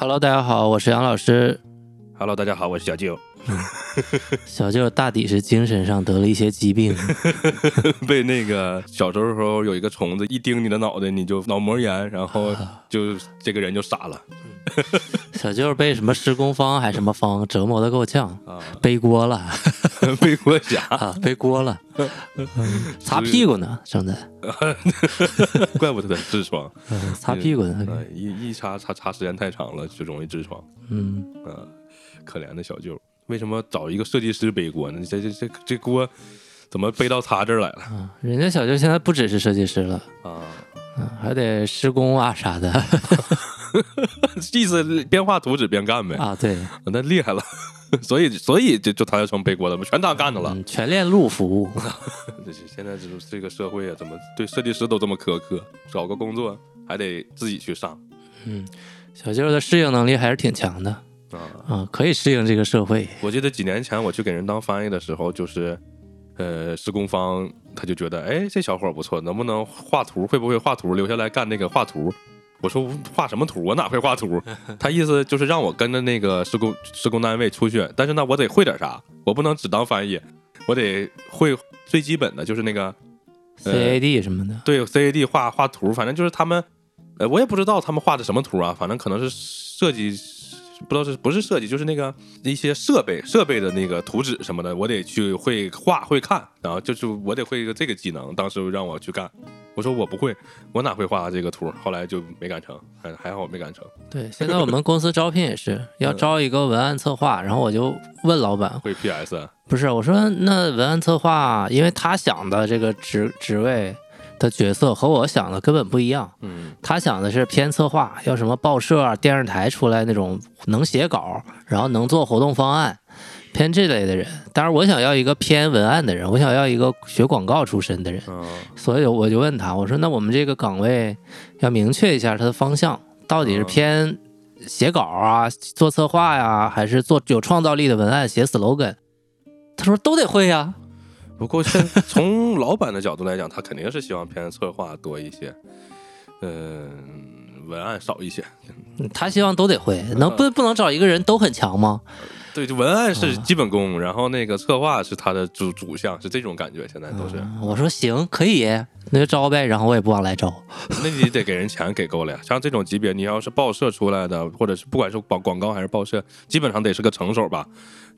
Hello，大家好，我是杨老师。Hello，大家好，我是小舅。小舅大抵是精神上得了一些疾病，被那个小时候有一个虫子一叮你的脑袋，你就脑膜炎，然后就这个人就傻了 小舅被什么施工方还是什么方折磨的够呛，啊，背锅了。背锅侠，啊，背锅了，嗯 擦屁股呢，正在。怪不得他痔疮，嗯擦屁股呢，呃一一擦擦擦时间太长了就容易痔疮。嗯，啊，可怜的小舅，为什么找一个设计师背锅呢？这这这这锅怎么背到他这儿来了？啊，人家小舅现在不只是设计师了，啊？嗯，还得施工啊啥的 意思边画图纸边干呗，啊，对，那厉害了。所以所以就就他就成背锅了嘛，全他干的了。嗯，全链路服务，现在这这个社会啊，怎么对设计师都这么苛刻？找个工作还得自己去上嗯，小舅的适应能力还是挺强的啊！啊，可以适应这个社会，我记得几年前我去给人当翻译的时候，就是，呃，施工方他就觉得，哎，这小伙不错，能不能画图？会不会画图？留下来干那个画图。我说画什么图？我哪会画图？他意思就是让我跟着那个施工施工单位出去，但是呢，我得会点啥，我不能只当翻译，我得会最基本的就是那个呃 CAD 什么的，对 CAD 画画图，反正就是他们，呃，我也不知道他们画的什么图啊，反正可能是设计，不知道是不是设计，就是那个一些设备设备的那个图纸什么的，我得去会画会看，然后就是我得会一个这个技能，当时让我去干，我说我不会，我哪会画这个图，后来就没干成，还还好我没干成，对，现在我们公司招聘也是要招一个文案策划，然后我就问老板，会 PS，啊？不是我说那文案策划，因为他想的这个职职位的角色和我想的根本不一样，嗯他想的是偏策划，要什么报社啊、电视台出来那种能写稿，然后能做活动方案，偏这类的人。当然，我想要一个偏文案的人，我想要一个学广告出身的人。嗯所以我就问他，我说那我们这个岗位要明确一下它的方向，到底是偏写稿啊、做策划呀，还是做有创造力的文案、写 slogan？他说都得会呀。不过现 从老板的角度来讲，他肯定是希望偏策划多一些，嗯、文案少一些。嗯他希望都得会，能不不能找一个人都很强吗？对，就文案是基本功，然后那个策划是他的主主项，是这种感觉。现在都是，嗯我说行，可以，那就招呗。然后我也不往来招。那你得给人钱给够了呀。像这种级别，你要是报社出来的，或者是不管是广广告还是报社，基本上得是个成手吧。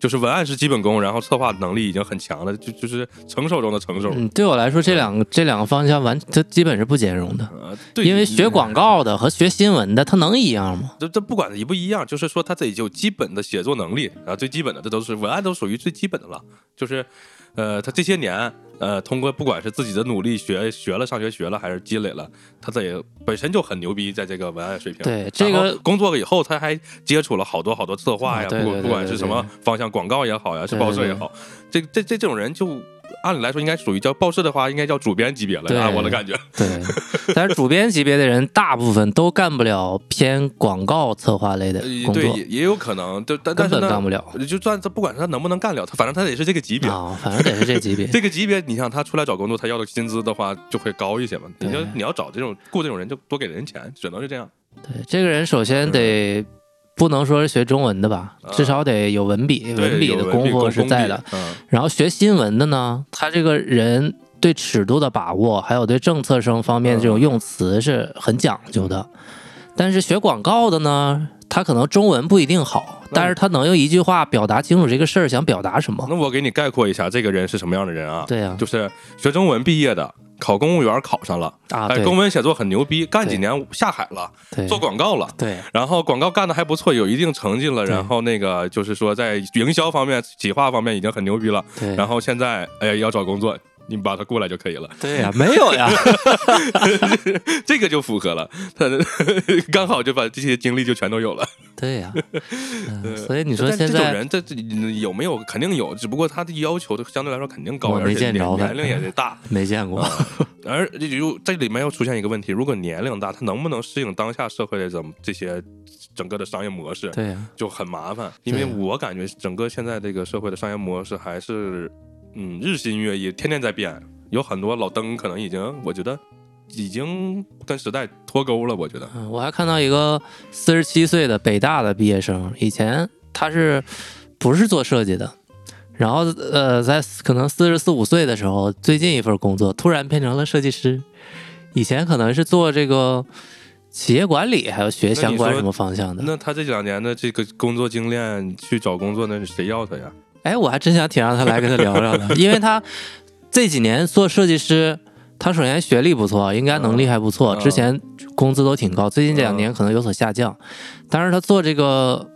就是文案是基本功，然后策划能力已经很强了，就就是成熟中的成熟。嗯，对我来说，这两个这两个方向完，它基本是不兼容的。呃，对，因为学广告的和学新闻的，它能一样吗？这这不管一不一样，就是说他自己就有基本的写作能力，然后最基本的这都是文案都属于最基本的了。就是，呃，他这些年，呃，通过不管是自己的努力学学了上学学了，还是积累了，他自己本身就很牛逼，在这个文案水平。对这个工作了以后，他还接触了好多好多策划呀，不管不管是什么方向，广告也好呀，是报社也好，这这这这种人就。按理来说，应该属于叫报社的话，应该叫主编级别了。对按我的感觉，对，但是主编级别的人，大部分都干不了偏广告策划类的工作也，也有可能，就但但根是干不了就算他不管他能不能干了，他反正他得是这个级别。啊，反正得是这级别。这个级别，你像他出来找工作，他要的薪资的话就会高一些嘛。你对要你要找这种雇这种人，就多给人钱，只能是这样。对，这个人首先得不能说是学中文的吧，啊至少得有文笔，对文笔的功夫是在的。。嗯，然后学新闻的呢，他这个人对尺度的把握，还有对政策生方面的这种用词是很讲究的。但是学广告的呢，他可能中文不一定好，但是他能用一句话表达清楚这个事儿想表达什么。那我给你概括一下，这个人是什么样的人啊？对呀、就是学中文毕业的，考公务员考上了，啊，哎，公文写作很牛逼，干几年下海了，对做广告了。对然后广告干的还不错，有一定成绩了。然后那个就是说，在营销方面、企划方面已经很牛逼了。对，然后现在哎呀要找工作，你把他过来就可以了。对呀、没有呀，这个就符合了，他 刚好就把这些经历就全都有了。对呀、所以你说现在这种人，这这有没有？肯定有，只不过他的要求都相对来说肯定高，而且年见着他年龄也得大。没见过，而这就这里面又出现一个问题：如果年龄大，他能不能适应当下社会的怎么这些整个的商业模式，对呀、就很麻烦。因为我感觉整个现在这个社会的商业模式还是嗯日新月异，天天在变。有很多老登可能已经，我觉得已经跟时代脱钩了。我觉得，嗯，我还看到一个四十七岁的北大的毕业生，以前他是不是做设计的？然后呃，在可能四十四五岁的时候，最近一份工作突然变成了设计师。以前可能是做这个企业管理，还有学相关什么方向的。那他这两年的这个工作经验去找工作，那是谁要他呀？哎，我还真想挺让他来跟他聊聊的，因为他这几年做设计师，他首先学历不错，应该能力还不错，嗯之前工资都挺高，最近这两年可能有所下降。但是他做这个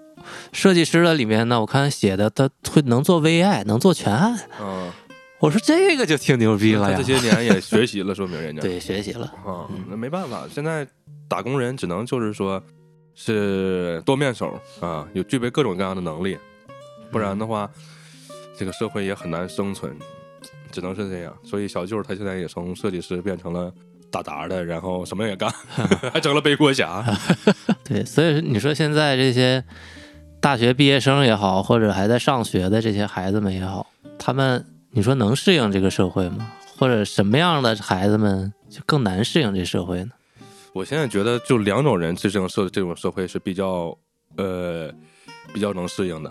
设计师的里面呢，我看写的他会能做 VI，能做全案。嗯，我说这个就挺牛逼了这！些年也学习了，说明人家对，学习了。啊，那没办法，现在打工人只能就是说是多面手啊，有具备各种各样的能力，不然的话，这个社会也很难生存，只能是这样。所以小舅他现在也从设计师变成了打杂的，然后什么也干，还成了背锅侠。对，所以你说现在这些大学毕业生也好，或者还在上学的这些孩子们也好，他们你说能适应这个社会吗？或者什么样的孩子们就更难适应这社会呢？我现在觉得就两种人这种社这种社会是比较呃比较能适应的，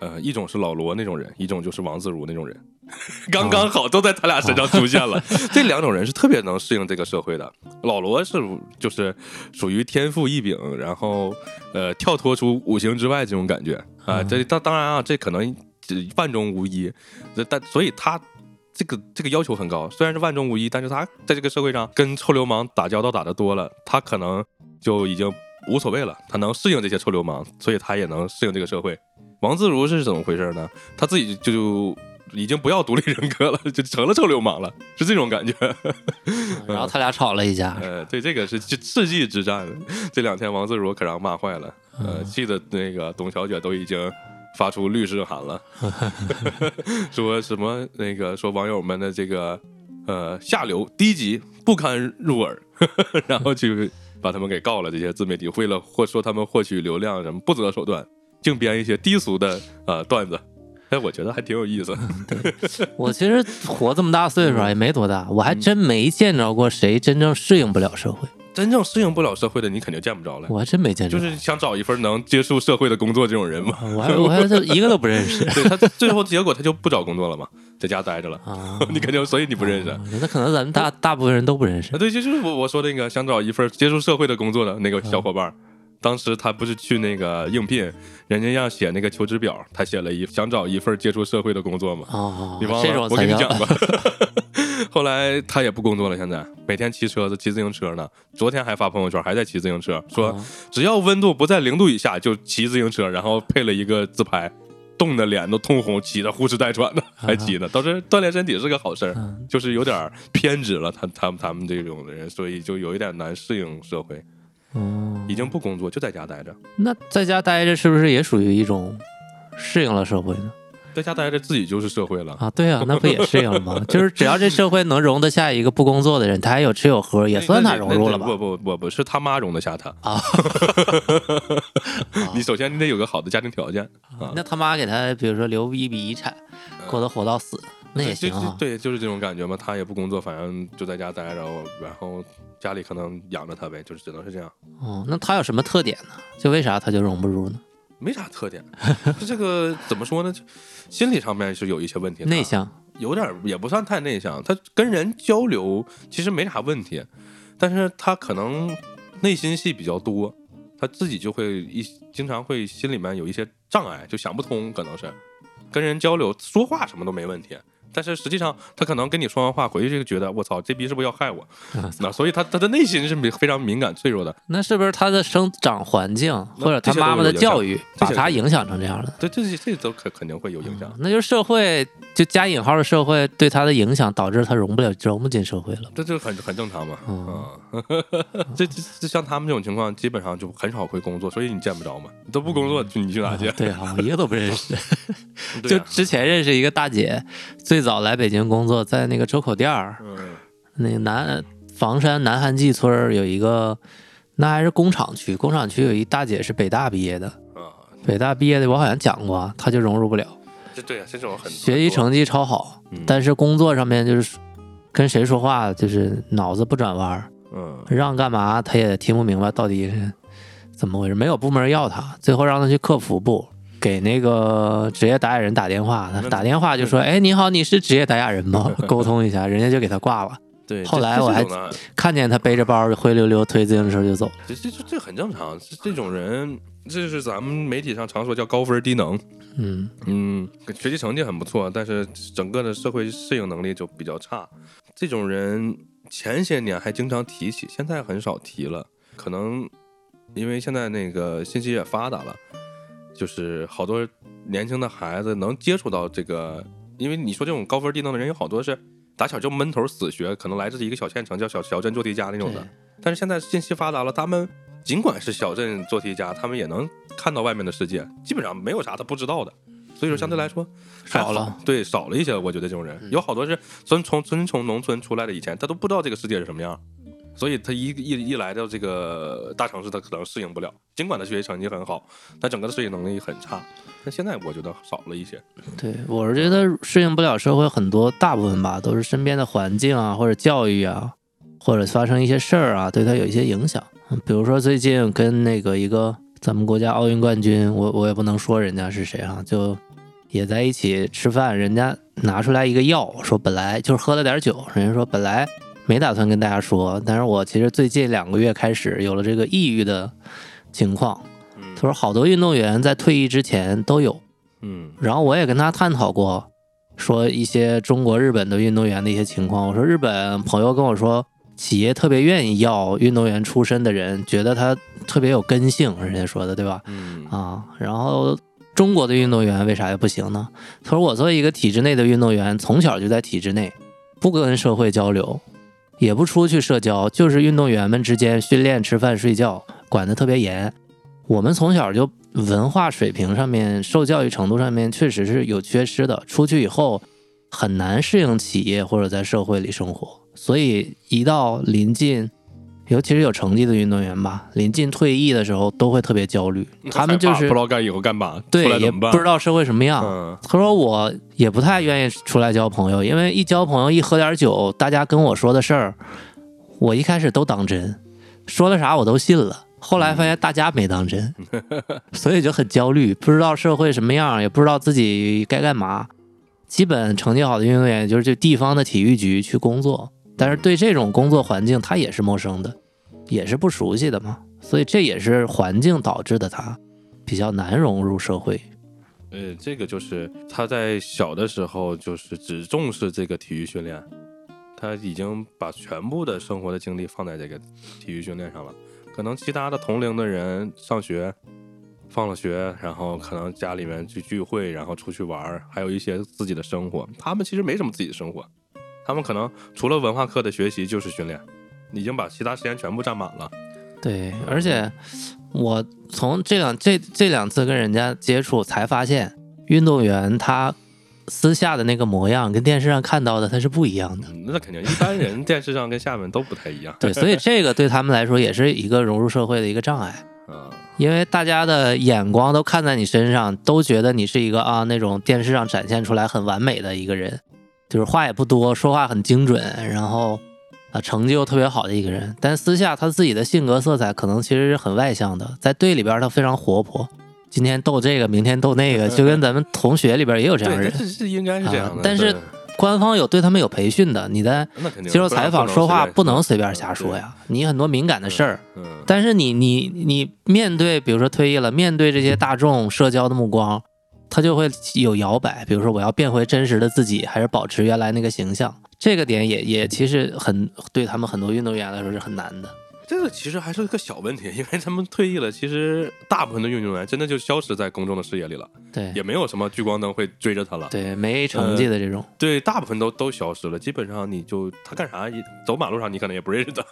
呃，一种是老罗那种人，一种就是王自如那种人，刚刚好都在他俩身上出现了。这两种人是特别能适应这个社会的。老罗是就是属于天赋异禀，然后呃跳脱出五行之外这种感觉啊、嗯这当当然啊，这可能只万中无一，这但所以他。这个这个要求很高，虽然是万中无一，但是他在这个社会上跟臭流氓打交道打得多了，他可能就已经无所谓了，他能适应这些臭流氓，所以他也能适应这个社会。王自如是怎么回事呢？他自己就就已经不要独立人格了，就成了臭流氓了，是这种感觉。然后他俩吵了一架，呃，对，这个是世世纪之战，这两天王自如可让骂坏了，呃，嗯气得那个董小姐都已经发出律师函了，说什么那个说网友们的这个呃下流低级不堪入耳，然后去把他们给告了。这些自媒体为了获说他们获取流量什么不择手段，净编一些低俗的呃段子。哎，我觉得还挺有意思。我其实活这么大岁数啊，也没多大，我还嗯真没见着过谁真正适应不了社会，真正适应不了社会的，你肯定见不着了。我还真没见着。就是想找一份能接触社会的工作这种人嘛。我还我还就一个都不认识对他最后结果他就不找工作了嘛，在家待着了。啊。你肯定，所以你不认识。啊，那可能咱们大大部分人都不认识。对，就是我我说那个想找一份接触社会的工作的那个小伙伴儿，当时他不是去那个应聘，人家让写那个求职表，他写了一想找一份接触社会的工作嘛。哦你忘，了？我跟你讲过。后来他也不工作了，现在每天骑车子、骑自行车呢。昨天还发朋友圈，还在骑自行车，说哦只要温度不在零度以下就骑自行车，然后配了一个自拍，冻得脸都通红，骑得呼哧带喘的，还骑呢。倒是锻炼身体是个好事儿，嗯就是有点偏执了。他他们他们这种的人，所以就有一点难适应社会，哦，已经不工作就在家待着，那在家待着是不是也属于一种适应了社会呢？在家待着自己就是社会了。啊，对啊，那不也适应了吗？就是只要这社会能容得下一个不工作的人，他还有吃有喝，也算他融入了吧？不不不不是他妈容得下他啊！你首先你得有个好的家庭条件啊。那他妈给他，比如说留一笔遗产，过得活到死，那也行啊。就对，就是这种感觉嘛。他也不工作，反正就在家待着，然后家里可能养着他呗，就是只能是这样，哦，那他有什么特点呢？就为啥他就融不入呢？没啥特点。就 这个怎么说呢？就心理上面是有一些问题的，内向有点儿也不算太内向，他跟人交流其实没啥问题，但是他可能内心戏比较多，他自己就会一经常会心里面有一些障碍，就想不通，可能是跟人交流说话什么都没问题，但是实际上他可能跟你说完话回去就觉得我操，这逼是不是要害我？那所以他他的内心是敏非常敏感脆弱的。那是不是他的生长环境或者他妈妈的教育把他影响成这样的？对，这些这都肯肯定会有影响。那就是社会就加引号的社会对他的影响，导致他融不了融不进社会了。这就很很正常嘛。嗯，这这像他们这种情况，基本上就很少会工作，所以你见不着嘛。你都不工作，你去哪去？对啊，我一个都不认识。就之前认识一个大姐，最早来北京工作，在那个周口店儿，那个南房山南韩记村有一个，那还是工厂区，工厂区有一大姐是北大毕业的，北大毕业的我好像讲过，她就融入不了。这对啊，这种很学习成绩超好，但是工作上面就是跟谁说话就是脑子不转弯，嗯，让干嘛她也听不明白到底是怎么回事，没有部门要她，最后让她去客服部。给那个职业打假人打电话，他打电话就说：“哎，你好，你是职业打假人吗？沟通一下。”人家就给他挂了。对，后来我还看见他背着包灰溜溜推自行车就走。这这这很正常，这种人这是咱们媒体上常说叫高分低能。嗯嗯，学习成绩很不错，但是整个的社会适应能力就比较差。这种人前些年还经常提起，现在很少提了。可能因为现在那个信息也发达了。就是好多年轻的孩子能接触到这个，因为你说这种高分低能的人有好多是打小就闷头死学，可能来自一个小县城叫小小镇做题家那种的。但是现在信息发达了，他们尽管是小镇做题家，他们也能看到外面的世界，基本上没有啥他不知道的。所以说相对来说少了，对少了一些。我觉得这种人有好多是从从从从农村出来的，以前他都不知道这个世界是什么样。所以他一一一来到这个大城市，他可能适应不了。尽管他学习成绩很好，但整个的适应能力很差。但现在我觉得少了一些。对，我是觉得适应不了社会很多，大部分吧都是身边的环境啊，或者教育啊，或者发生一些事儿啊，对他有一些影响。比如说最近跟那个一个咱们国家奥运冠军，我我也不能说人家是谁啊，就也在一起吃饭，人家拿出来一个药，说本来就是喝了点酒，人家说本来。没打算跟大家说，但是我其实最近两个月开始有了这个抑郁的情况。他说好多运动员在退役之前都有，嗯，然后我也跟他探讨过，说一些中国、日本的运动员的一些情况。我说日本朋友跟我说，企业特别愿意要运动员出身的人，觉得他特别有根性，人家说的对吧？嗯啊，然后中国的运动员为啥也不行呢？他说我作为一个体制内的运动员，从小就在体制内，不跟社会交流。也不出去社交，就是运动员们之间训练、吃饭、睡觉管得特别严。我们从小就文化水平上面、受教育程度上面确实是有缺失的，出去以后很难适应企业或者在社会里生活。所以一到临近，尤其是有成绩的运动员吧，临近退役的时候都会特别焦虑。他们就是不知道干以后干嘛，对，也不知道社会什么样。他说我也不太愿意出来交朋友，因为一交朋友一喝点酒，大家跟我说的事儿，我一开始都当真，说的啥我都信了。后来发现大家没当真，所以就很焦虑，不知道社会什么样，也不知道自己该干嘛。基本成绩好的运动员就是去地方的体育局去工作。但是对这种工作环境，他也是陌生的，也是不熟悉的嘛，所以这也是环境导致的他比较难融入社会。呃，这个就是他在小的时候就是只重视这个体育训练，他已经把全部的生活的精力放在这个体育训练上了。可能其他的同龄的人上学，放了学，然后可能家里面去聚会，然后出去玩，还有一些自己的生活，他们其实没什么自己的生活。他们可能除了文化课的学习就是训练，已经把其他时间全部占满了。对，而且我从这两这这两次跟人家接触才发现，运动员他私下的那个模样跟电视上看到的他是不一样的。那肯定，一般人 电视上跟下面都不太一样。对，所以这个对他们来说也是一个融入社会的一个障碍。嗯，因为大家的眼光都看在你身上，都觉得你是一个啊那种电视上展现出来很完美的一个人。就是话也不多，说话很精准，然后啊成绩又特别好的一个人，但私下他自己的性格色彩可能其实是很外向的，在队里边他非常活泼，今天逗这个，明天逗那个，就跟咱们同学里边也有这样的人，是是应该是这样的。但是官方有对他们有培训的，你在接受采访说话不能随便瞎说呀，你很多敏感的事儿。但是你你你面对比如说退役了，面对这些大众社交的目光。他就会有摇摆，比如说我要变回真实的自己，还是保持原来那个形象，这个点也也其实很对他们很多运动员来说是很难的。这个其实还是个小问题，因为他们退役了，其实大部分的运动员真的就消失在公众的视野里了，对也没有什么聚光灯会追着他了。对，没成绩的这种，对，大部分都都消失了，基本上你就他干啥，走马路上你可能也不认识他。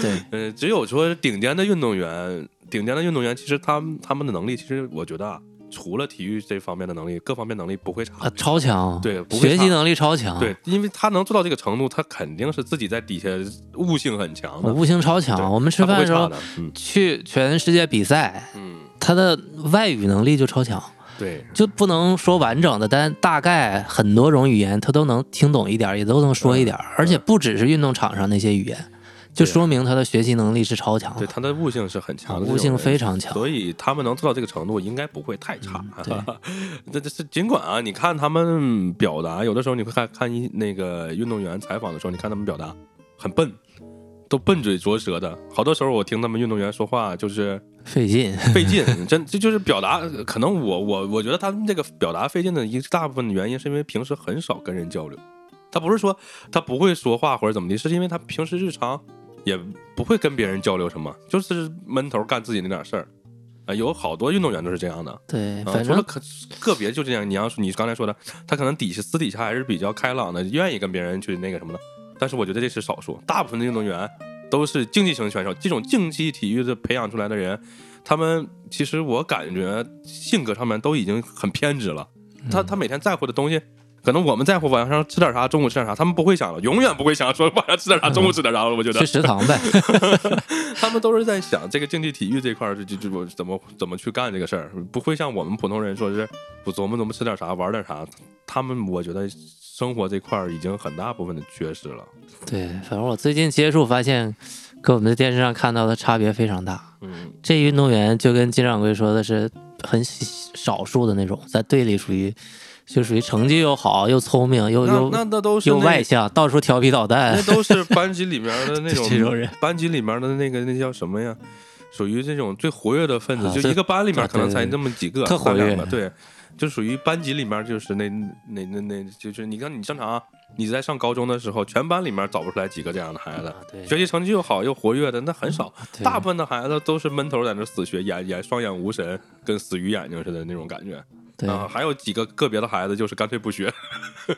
对，呃，只有说顶尖的运动员，顶尖的运动员，其实他们他们的能力，其实我觉得啊，除了体育这方面的能力，各方面能力不会差。啊，超强，对不会学习能力超强，对，因为他能做到这个程度，他肯定是自己在底下悟性很强的。悟性超强。我们吃饭的时候去全世界比赛，嗯，他的外语能力就超强。对，就不能说完整的，但大概很多种语言他都能听懂一点，也都能说一点儿，而且不只是运动场上那些语言，就说明他的学习能力是超强的。对他的悟性是很强的，啊悟性非常强所以他们能做到这个程度，应该不会太差。这这是尽管啊，你看他们表达，有的时候你会看看一那个运动员采访的时候，你看他们表达很笨，都笨嘴拙舌的。好多时候我听他们运动员说话就是费劲，费劲，真这就是表达。可能我我我觉得他们这个表达费劲的一大部分的原因，是因为平时很少跟人交流。他不是说他不会说话或者怎么的，是因为他平时日常也不会跟别人交流什么，就是闷头干自己那点事儿。啊、有好多运动员都是这样的。对，啊，反正除了可个别就这样，你要是你刚才说的，他可能底下私底下还是比较开朗的，愿意跟别人去那个什么的。但是我觉得这是少数，大部分的运动员都是竞技型选手，这种竞技体育的培养出来的人，他们其实我感觉性格上面都已经很偏执了。他他每天在乎的东西，可能我们在乎晚上吃点啥，中午吃点啥，他们不会想了，永远不会想说晚上吃点啥，中午吃点啥了。我觉得去食堂呗。他们都是在想这个竞技体育这块儿，就就就我怎么怎么去干这个事儿，不会像我们普通人说是不琢磨琢磨吃点啥，玩点啥。他们我觉得生活这块儿已经很大部分的缺失了。对，反正我最近接触发现，跟我们在电视上看到的差别非常大。嗯，这运动员就跟金掌柜说的是很少数的那种，在队里属于就属于成绩又好又聪明又那又那那都是那又外向，到处调皮捣蛋那。都是班级里面的那 种这种人班级里面的那个那叫什么呀？属于这种最活跃的分子，啊就一个班里面啊可能才那么几个，特活跃的，对，就属于班级里面就是那那那那，就是你看你正常啊你在上高中的时候，全班里面找不出来几个这样的孩子，啊对学习成绩又好又活跃的那很少，大部分的孩子都是闷头在那死学，眼眼双眼无神，跟死鱼眼睛似的那种感觉。对啊，还有几个个别的孩子就是干脆不学。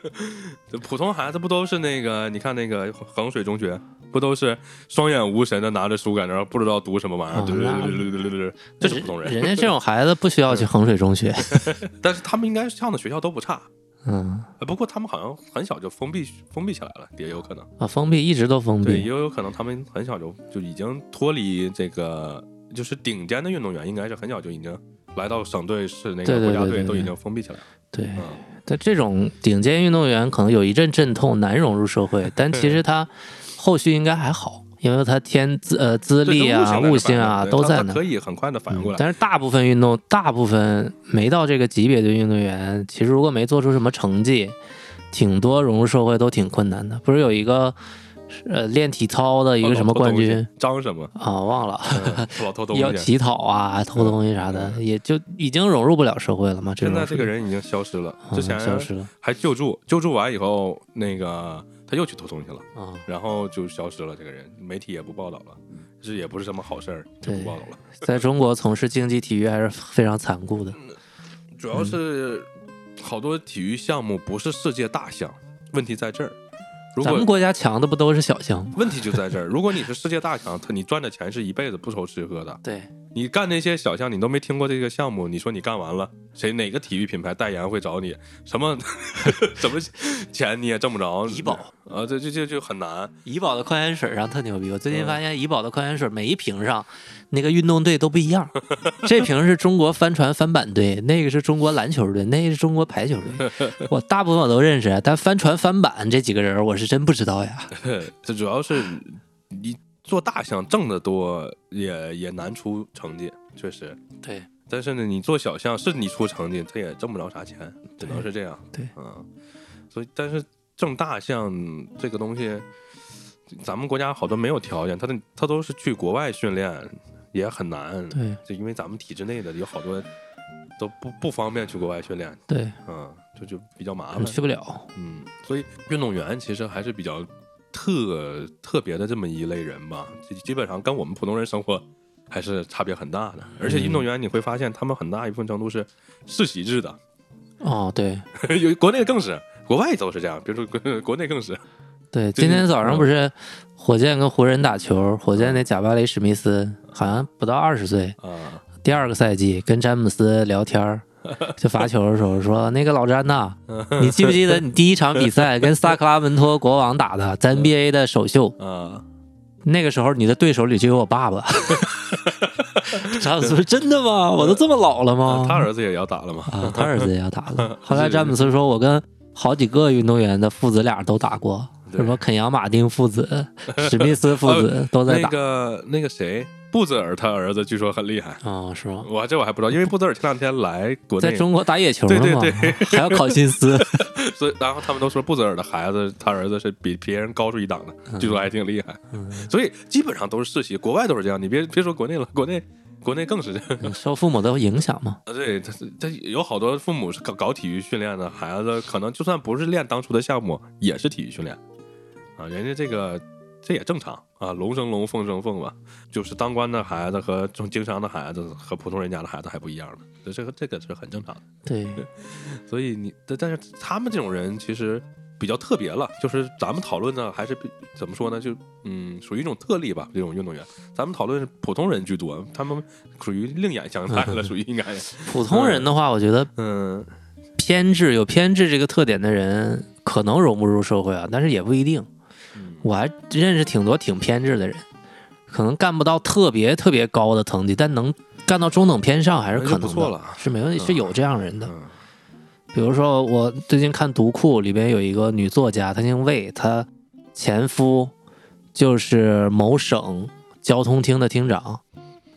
这普通孩子不都是那个？你看那个衡水中学，不都是双眼无神的拿着书在那儿不知道读什么玩意对对对对对对对对，这是普通人。人家这种孩子不需要去衡水中学。但是他们应该上的学校都不差。嗯呃不过他们好像很小就封闭封闭起来了，也有可能。啊，封闭一直都封闭对，也闭。有可能他们很小就就已经脱离这个，就是顶尖的运动员，应该是很小就已经来到省队、是那个国家队都已经封闭起来了。对，嗯，但这种顶尖运动员可能有一阵阵痛，难融入社会，但其实他后续应该还好，因为他天资呃资历啊、悟悟性啊都在那可。以很快的反应过来。但是大部分运动，大部分没到这个级别的运动员，其实如果没做出什么成绩，挺多融入社会都挺困难的。不是有一个呃练体操的一个什么冠军张什么？啊，忘了，嗯老 偷东西。要乞讨啊、偷东西啥的，也就已经融入不了社会了嘛。现在这个人已经消失了，嗯之前消失了还救助，救助完以后，那个他又去偷东西了，啊。然后就消失了。这个人媒体也不报道了，这也不是什么好事儿，就不报道了。在中国从事竞技体育还是非常残酷的。主要是好多体育项目不是世界大项，问题在这儿。如果咱们国家强的不都是小项目？问题就在这儿，如果你是世界大强，他你赚的钱是一辈子不愁吃喝的。对，你干那些小项，你都没听过这个项目，你说你干完了，谁哪个体育品牌代言会找你？什么 什么钱你也挣不着？怡宝啊，这这这就很难。怡宝的矿泉水上特牛逼，我最近嗯发现怡宝的矿泉水每一瓶上那个运动队都不一样，这瓶是中国帆船帆板队，那个是中国篮球队，那个是中国排球队。我大部分我都认识，但帆船帆板这几个人我是真不知道呀。这主要是你做大项挣得多，也也难出成绩，确实。对，但是呢，你做小项是你出成绩，他也挣不着啥钱，只能是这样。对嗯，所以但是挣大项这个东西，咱们国家好多没有条件，他的他都是去国外训练，也很难。对，就因为咱们体制内的有好多都不不方便去国外训练，对，嗯，就就比较麻烦，去不了。嗯，所以运动员其实还是比较特特别的这么一类人吧，基基本上跟我们普通人生活还是差别很大的。而且运动员你会发现，他们很大一部分程度是世袭制的，哦，对 有国内更是，国外都是这样，比如说国国内更是。对，今天早上不是火箭跟湖人打球，火箭那贾巴雷史密斯好像不到二十岁，啊，第二个赛季跟詹姆斯聊天儿，就罚球的时候说：“那个老詹呐，你记不记得你第一场比赛跟萨克拉门托国王打的，在 NBA 的首秀？啊，那个时候你的对手里就有我爸爸。”詹姆斯说：“真的吗？我都这么老了吗？”他儿子也要打了吗？啊，他儿子也要打了。后来詹姆斯说：“我跟好几个运动员的父子俩都打过，对什么肯扬马丁父子、史密斯父子 都在打那。个那个谁，布泽尔他儿子据说很厉害，哦，是吗？我这我还不知道，因为布泽尔前两天来国内，在中国打野球呢嘛，对对还要考辛斯。所以然后他们都说布泽尔的孩子，他儿子是比别人高出一档的，据说还挺厉害。嗯所以基本上都是世袭，国外都是这样。你别别说国内了，国内国内更是这样。受父母的影响嘛。啊，对，他他有好多父母是搞搞体育训练的孩子，可能就算不是练当初的项目，也是体育训练啊。人家这个这也正常啊，龙生龙，凤生凤嘛。就是当官的孩子和这种经商的孩子和普通人家的孩子还不一样呢，这这个这个是很正常的。对，所以你但但是他们这种人其实比较特别了，就是咱们讨论的还是比怎么说呢？就嗯，属于一种特例吧。这种运动员，咱们讨论是普通人居多，他们属于另眼相待了，属于应该 普通人的话，我觉得嗯偏执有偏执这个特点的人，可能融不入社会啊，但是也不一定。嗯我还认识挺多挺偏执的人，可能干不到特别特别高的层级，但能干到中等偏上还是可能错了是没问题，嗯是有这样人的。嗯比如说，我最近看《读库》里边有一个女作家，她姓魏，她前夫就是某省交通厅的厅长。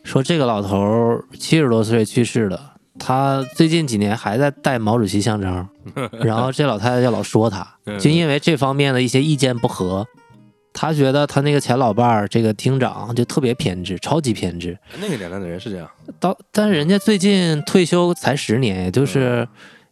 说这个老头儿七十多岁去世的，他最近几年还在戴毛主席象征，然后这老太太就老说他，嗯就因为这方面的一些意见不合，他觉得他那个前老伴儿这个厅长就特别偏执，超级偏执。那个年代的人是这样，到但是人家最近退休才十年，也就是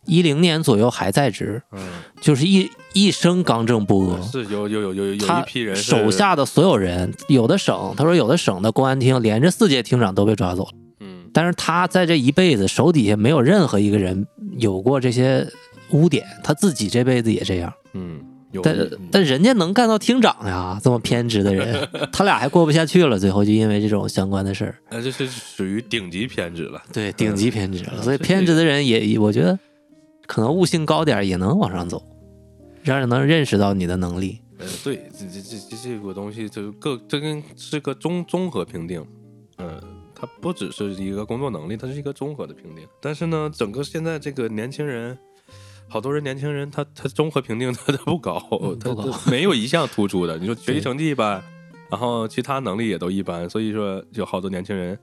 一零年左右还在职，嗯，就是一一生刚正不阿。是有有有有有一批人手，下的所有人，有的省，他说有的省的公安厅连着四届厅长都被抓走了，嗯。但是他在这一辈子手底下没有任何一个人有过这些污点，他自己这辈子也这样，嗯，有但但人家能干到厅长呀，这么偏执的人，他俩还过不下去了，最后就因为这种相关的事儿，那这是属于顶级偏执了，对，顶级偏执了，嗯所以偏执的人也，我觉得可能悟性高点也能往上走，让人能认识到你的能力。呃，对，这这这这这个东西，就是各这跟是个综综合评定，嗯，它不只是一个工作能力，它是一个综合的评定。但是呢，整个现在这个年轻人，好多人年轻人他他综合评定他都不高，他没有一项突出的。你说学习成绩一般，然后其他能力也都一般，所以说有好多年轻人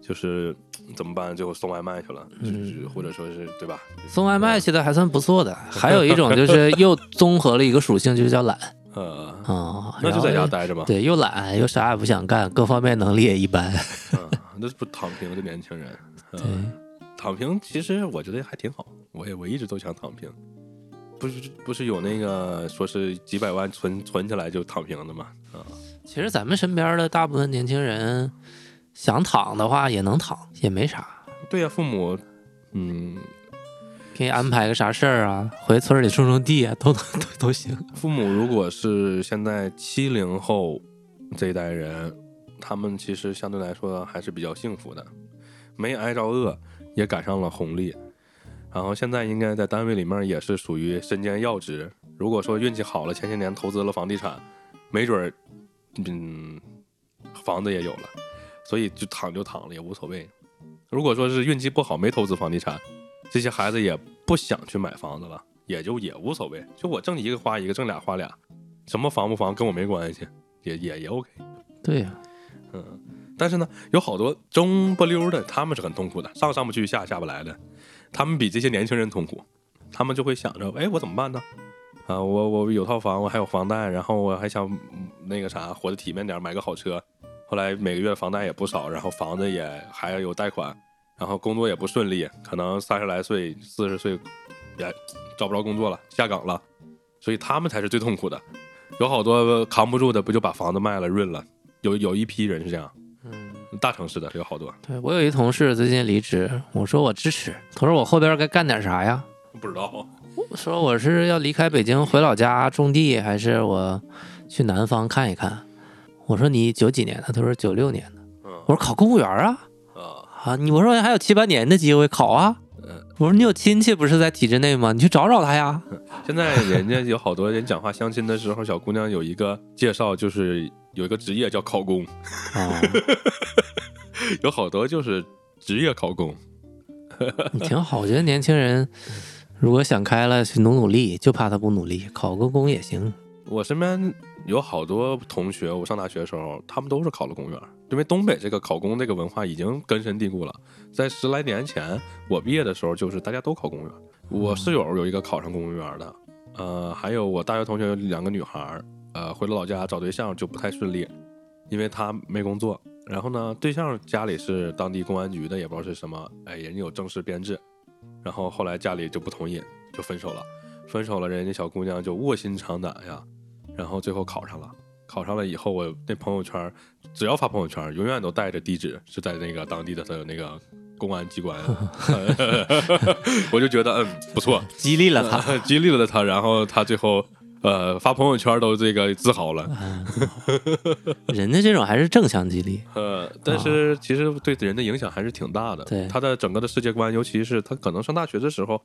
就是怎么办？最后送外卖去了，就是或者说是对吧？嗯送外卖现在还算不错的，还有一种就是又综合了一个属性，就是叫懒 呃，啊，那就在家待着吧。对，又懒又啥也不想干，各方面能力也一般。嗯，那不躺平的年轻人。对嗯，躺平其实我觉得还挺好，我也我一直都想躺平。不是不是有那个说是几百万存存起来就躺平的吗？啊、其实咱们身边的大部分年轻人想躺的话也能躺，也没啥，对呀、父母，嗯，给你安排个啥事儿啊，回村里种种地啊，都能 都都行。父母如果是现在七零后这一代人，他们其实相对来说还是比较幸福的，没挨着饿，也赶上了红利。然后现在应该在单位里面也是属于身兼要职。如果说运气好了，前些年投资了房地产，没准儿，嗯，房子也有了，所以就躺就躺了也无所谓。如果说是运气不好，没投资房地产，这些孩子也不想去买房子了，也就也无所谓。就我挣一个花一个，挣俩花俩，什么房不房跟我没关系，也也也 OK。对呀、嗯，但是呢，有好多中不溜的，他们是很痛苦的，上上不去，下下不来的，他们比这些年轻人痛苦，他们就会想着，哎，我怎么办呢？啊，我我有套房，我还有房贷，然后我还想那个啥，活得体面点，买个好车。后来每个月房贷也不少，然后房子也还有贷款，然后工作也不顺利，可能三十来岁、四十岁也找不着工作了，下岗了，所以他们才是最痛苦的。有好多扛不住的，不就把房子卖了润了？有有一批人是这样，大城市的有好多，对我有一同事最近离职，我说我支持，他说我后边该干点啥呀？不知道。我说我是要离开北京回老家种地，还是我去南方看一看？我说你九几年的？他说九六年的。嗯我说考公务员啊啊，啊！你我说还有七八年的机会考啊。嗯我说你有亲戚不是在体制内吗？你去找找他呀。现在人家有好多人讲话相亲的时候，小姑娘有一个介绍，就是有一个职业叫考公，啊，有好多就是职业考公。挺好。我觉得年轻人如果想开了，去努努力，就怕他不努力，考个公也行。我身边有好多同学，我上大学的时候，他们都是考了公务员，因为东北这个考公这个文化已经根深蒂固了。在十来年前，我毕业的时候，就是大家都考公务员。我室友有一个考上公务员的，呃，还有我大学同学有两个女孩，呃，回了老家找对象就不太顺利，因为她没工作。然后呢，对象家里是当地公安局的，也不知道是什么，哎，人家有正式编制。然后后来家里就不同意，就分手了。分手了，人家小姑娘就卧薪尝胆呀，然后最后考上了。考上了以后，我那朋友圈只要发朋友圈，永远都带着地址，是在那个当地的的那个公安机关。我就觉得嗯不错，激励了他。激励了他，然后他最后呃发朋友圈都这个自豪了。人家这种还是正向激励。呃，但是其实对人的影响还是挺大的。对他的整个的世界观，尤其是他可能上大学的时候，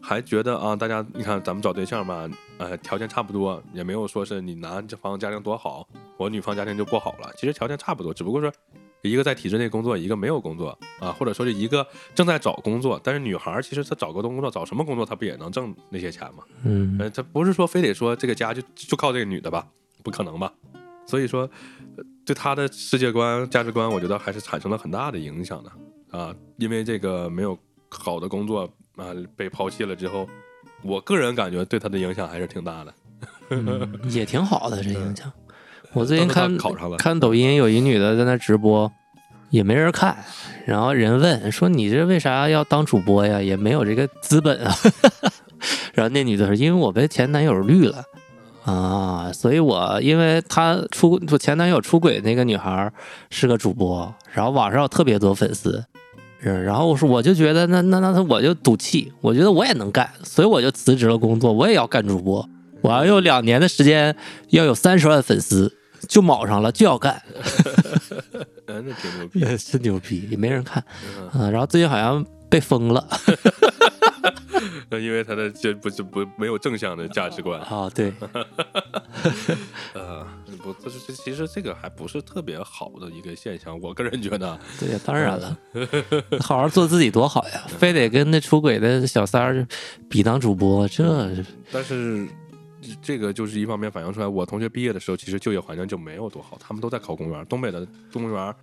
还觉得啊，大家你看咱们找对象嘛，呃，条件差不多，也没有说是你男方家庭多好，我女方家庭就不好了。其实条件差不多，只不过说一个在体制内工作，一个没有工作啊，或者说是一个正在找工作。但是女孩儿其实她找个工作，找什么工作她不也能挣那些钱吗？嗯呃，她不是说非得说这个家就就靠这个女的吧，不可能吧？所以说，呃对她的世界观、价值观，我觉得还是产生了很大的影响的啊。因为这个没有好的工作啊，被抛弃了之后，我个人感觉对她的影响还是挺大的。嗯，也挺好的这影响。我最近看考上了看抖音，有一女的在那直播，也没人看。然后人问说：“你这为啥要当主播呀？也没有这个资本啊。”然后那女的说：“因为我被前男友绿了啊，所以我因为她出我前男友出轨那个女孩是个主播，然后网上有特别多粉丝。”然后我说，我就觉得那那那我就赌气，我觉得我也能干，所以我就辞职了工作，我也要干主播，我要用两年的时间，要有三十万粉丝，就卯上了，就要干，嗯，那挺牛逼。也是牛逼，也没人看，嗯。啊，然后最近好像被封了，那 因为他的这不是不没有正向的价值观，啊，对，呃，不，这是这其实这个还不是特别好的一个现象，我个人觉得，对呀，当然了，好好做自己多好呀，非得跟那出轨的小三儿比当主播，这但是这个就是一方面反映出来，我同学毕业的时候，其实就业环境就没有多好，他们都在考公务员，东北的公务员。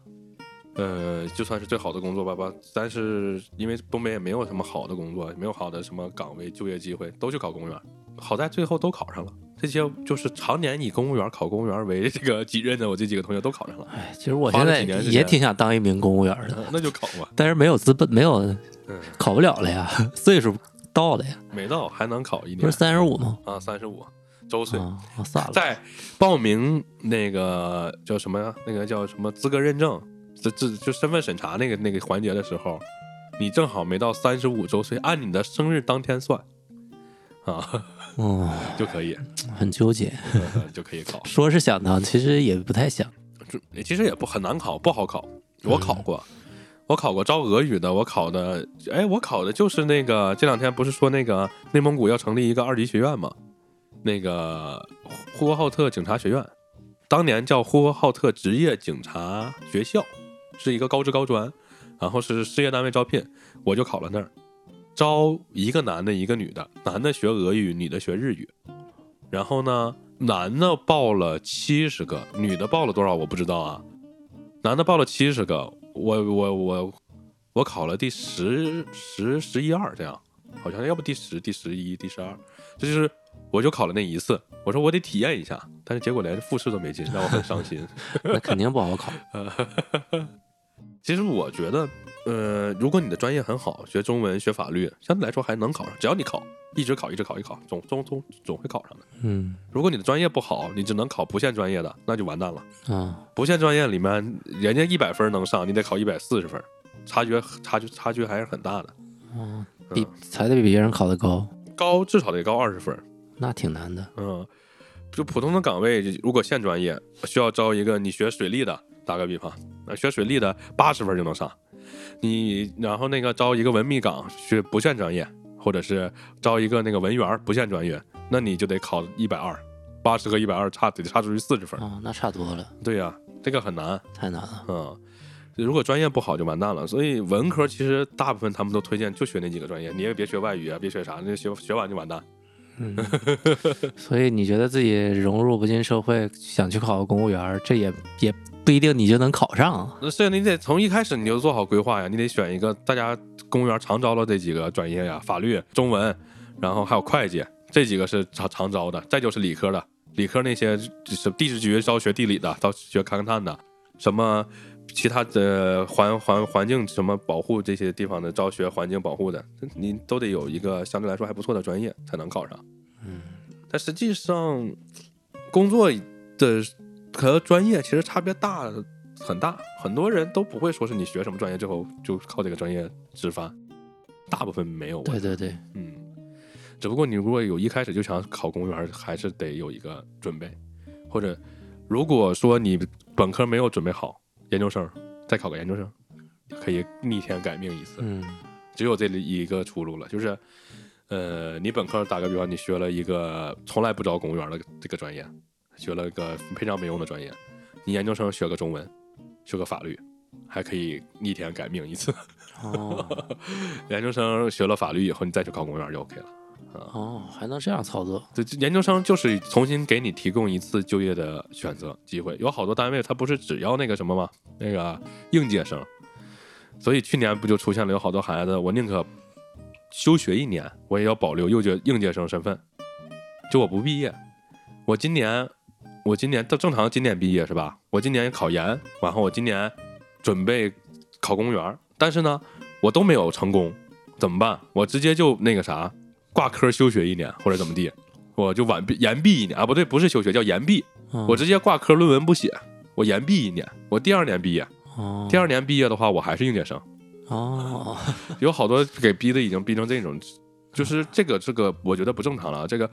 呃，就算是最好的工作吧吧，但是因为东北也没有什么好的工作，也没有好的什么岗位就业机会，都去考公务员。好在最后都考上了。这些就是常年以公务员考公务员为这个己任的，我这几个同学都考上了。哎，其实我现在也挺想当一名公务员的，嗯那就考吧，但是没有资本，没有嗯，考不了了呀，岁数到了呀，没到还能考一年不是三十五吗？啊，三十五周岁。啊，啊算了，在报名那个叫什么呀？那个叫什么资格认证，这这就身份审查那个那个环节的时候，你正好没到三十五周岁，按你的生日当天算啊哦，就可以，很纠结。呃 就可以考。说是想当，其实也不太想。就其实也不很难考，不好考。我考过，我考过招俄语的，我考的，哎，我考的就是那个这两天不是说那个内蒙古要成立一个二级学院吗？那个呼和浩特警察学院，当年叫呼和浩特职业警察学校，是一个高职高专，然后是事业单位招聘，我就考了那儿，招一个男的，一个女的，男的学俄语，女的学日语，然后呢，男的报了七十个，女的报了多少我不知道啊，男的报了七十个，我我我我考了第十十十一二这样，好像要不第十第十一第十二，这就是我就考了那一次，我说我得体验一下，但是结果连复试都没进，让我很伤心。那肯定不好考。其实我觉得，呃，如果你的专业很好，学中文、学法律，相对来说还能考上，只要你考，一直考，一直考，一考，总总总总会考上的。嗯如果你的专业不好，你只能考不限专业的，那就完蛋了。啊，不限专业里面，人家一百分能上，你得考一百四十分，差距差距差距还是很大的。哦，比才得比别人考得高，高至少得高二十分。那挺难的。嗯，就普通的岗位，如果限专业，需要招一个你学水利的，打个比方，那学水利的八十分就能上。你然后那个招一个文秘岗，学不限专业，或者是招一个那个文员不限专业，那你就得考一百二，八十和一百二差得差出去四十分。哦，那差多了，对呀、这个很难。太难了。嗯，如果专业不好就完蛋了。所以文科其实大部分他们都推荐就学那几个专业，你也别学外语啊，别学啥，那学学完就完蛋。嗯，所以你觉得自己融入不进社会，想去考个公务员，这也也不一定你就能考上啊。那是你得从一开始你就做好规划呀，你得选一个大家公务员常招的这几个专业呀，法律、中文，然后还有会计，这几个是常常招的。再就是理科的，理科那些是地质局招学地理的，招学勘探的，什么其他的环环环境什么保护这些地方的招学环境保护的，你都得有一个相对来说还不错的专业才能考上。嗯，但实际上，工作的和专业其实差别大很大，很多人都不会说是你学什么专业之后就靠这个专业吃饭，大部分没有。对对对，嗯，只不过你如果有一开始就想考公务员，还是得有一个准备，或者如果说你本科没有准备好，研究生再考个研究生，可以逆天改命一次。嗯只有这里一个出路了，就是，呃，你本科打个比方，你学了一个从来不招公务员的这个专业，学了个非常没用的专业，你研究生学个中文，学个法律，还可以逆天改命一次。哦 研究生学了法律以后，你再去考公务员就 OK 了。哦，还能这样操作？这这研究生就是重新给你提供一次就业的选择机会。有好多单位他不是只要那个什么吗？那个应届生，所以去年不就出现了有好多孩子，我宁可休学一年，我也要保留应届应届生身份，就我不毕业。我今年我今年正正常今年毕业是吧？我今年考研，然后我今年准备考公务员，但是呢，我都没有成功，怎么办？我直接就那个啥，挂科休学一年或者怎么地，我就晚毕延毕一年啊，不对，不是休学，叫延毕。嗯我直接挂科，论文不写，我延毕一年，我第二年毕业。哦第二年毕业的话，我还是应届生。哦，有好多给逼的已经逼成这种，就是这个这个，我觉得不正常了啊。这个，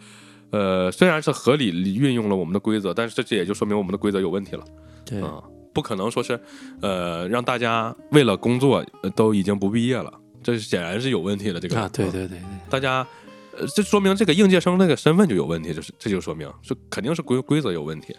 呃，虽然是合理运用了我们的规则，但是这这也就说明我们的规则有问题了对，啊、不可能说是，呃，让大家为了工作呃都已经不毕业了，这显然是有问题的。这个啊，对对对对，大家，呃，这说明这个应届生那个身份就有问题，就是这就说明是肯定是规规则有问题。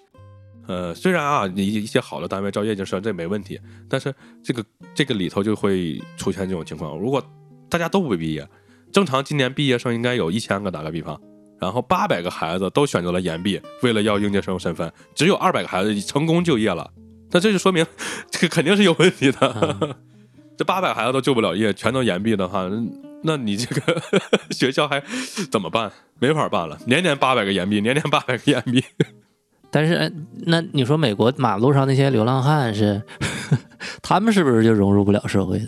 呃，虽然啊，你一些好的单位招应届生这没问题，但是这个这个里头就会出现这种情况。如果大家都不毕业，正常今年毕业生应该有一千个，打个比方，然后八百个孩子都选择了延毕，为了要应届生身份，只有二百个孩子成功就业了，那这就说明 这个肯定是有问题的。啊 这八百孩子都就不了业，全都延毕的话，那你这个 学校还怎么办？没法办了，年年八百个延毕，年年八百个延毕。但是，哎那你说美国马路上那些流浪汉是，他们是不是就融入不了社会的？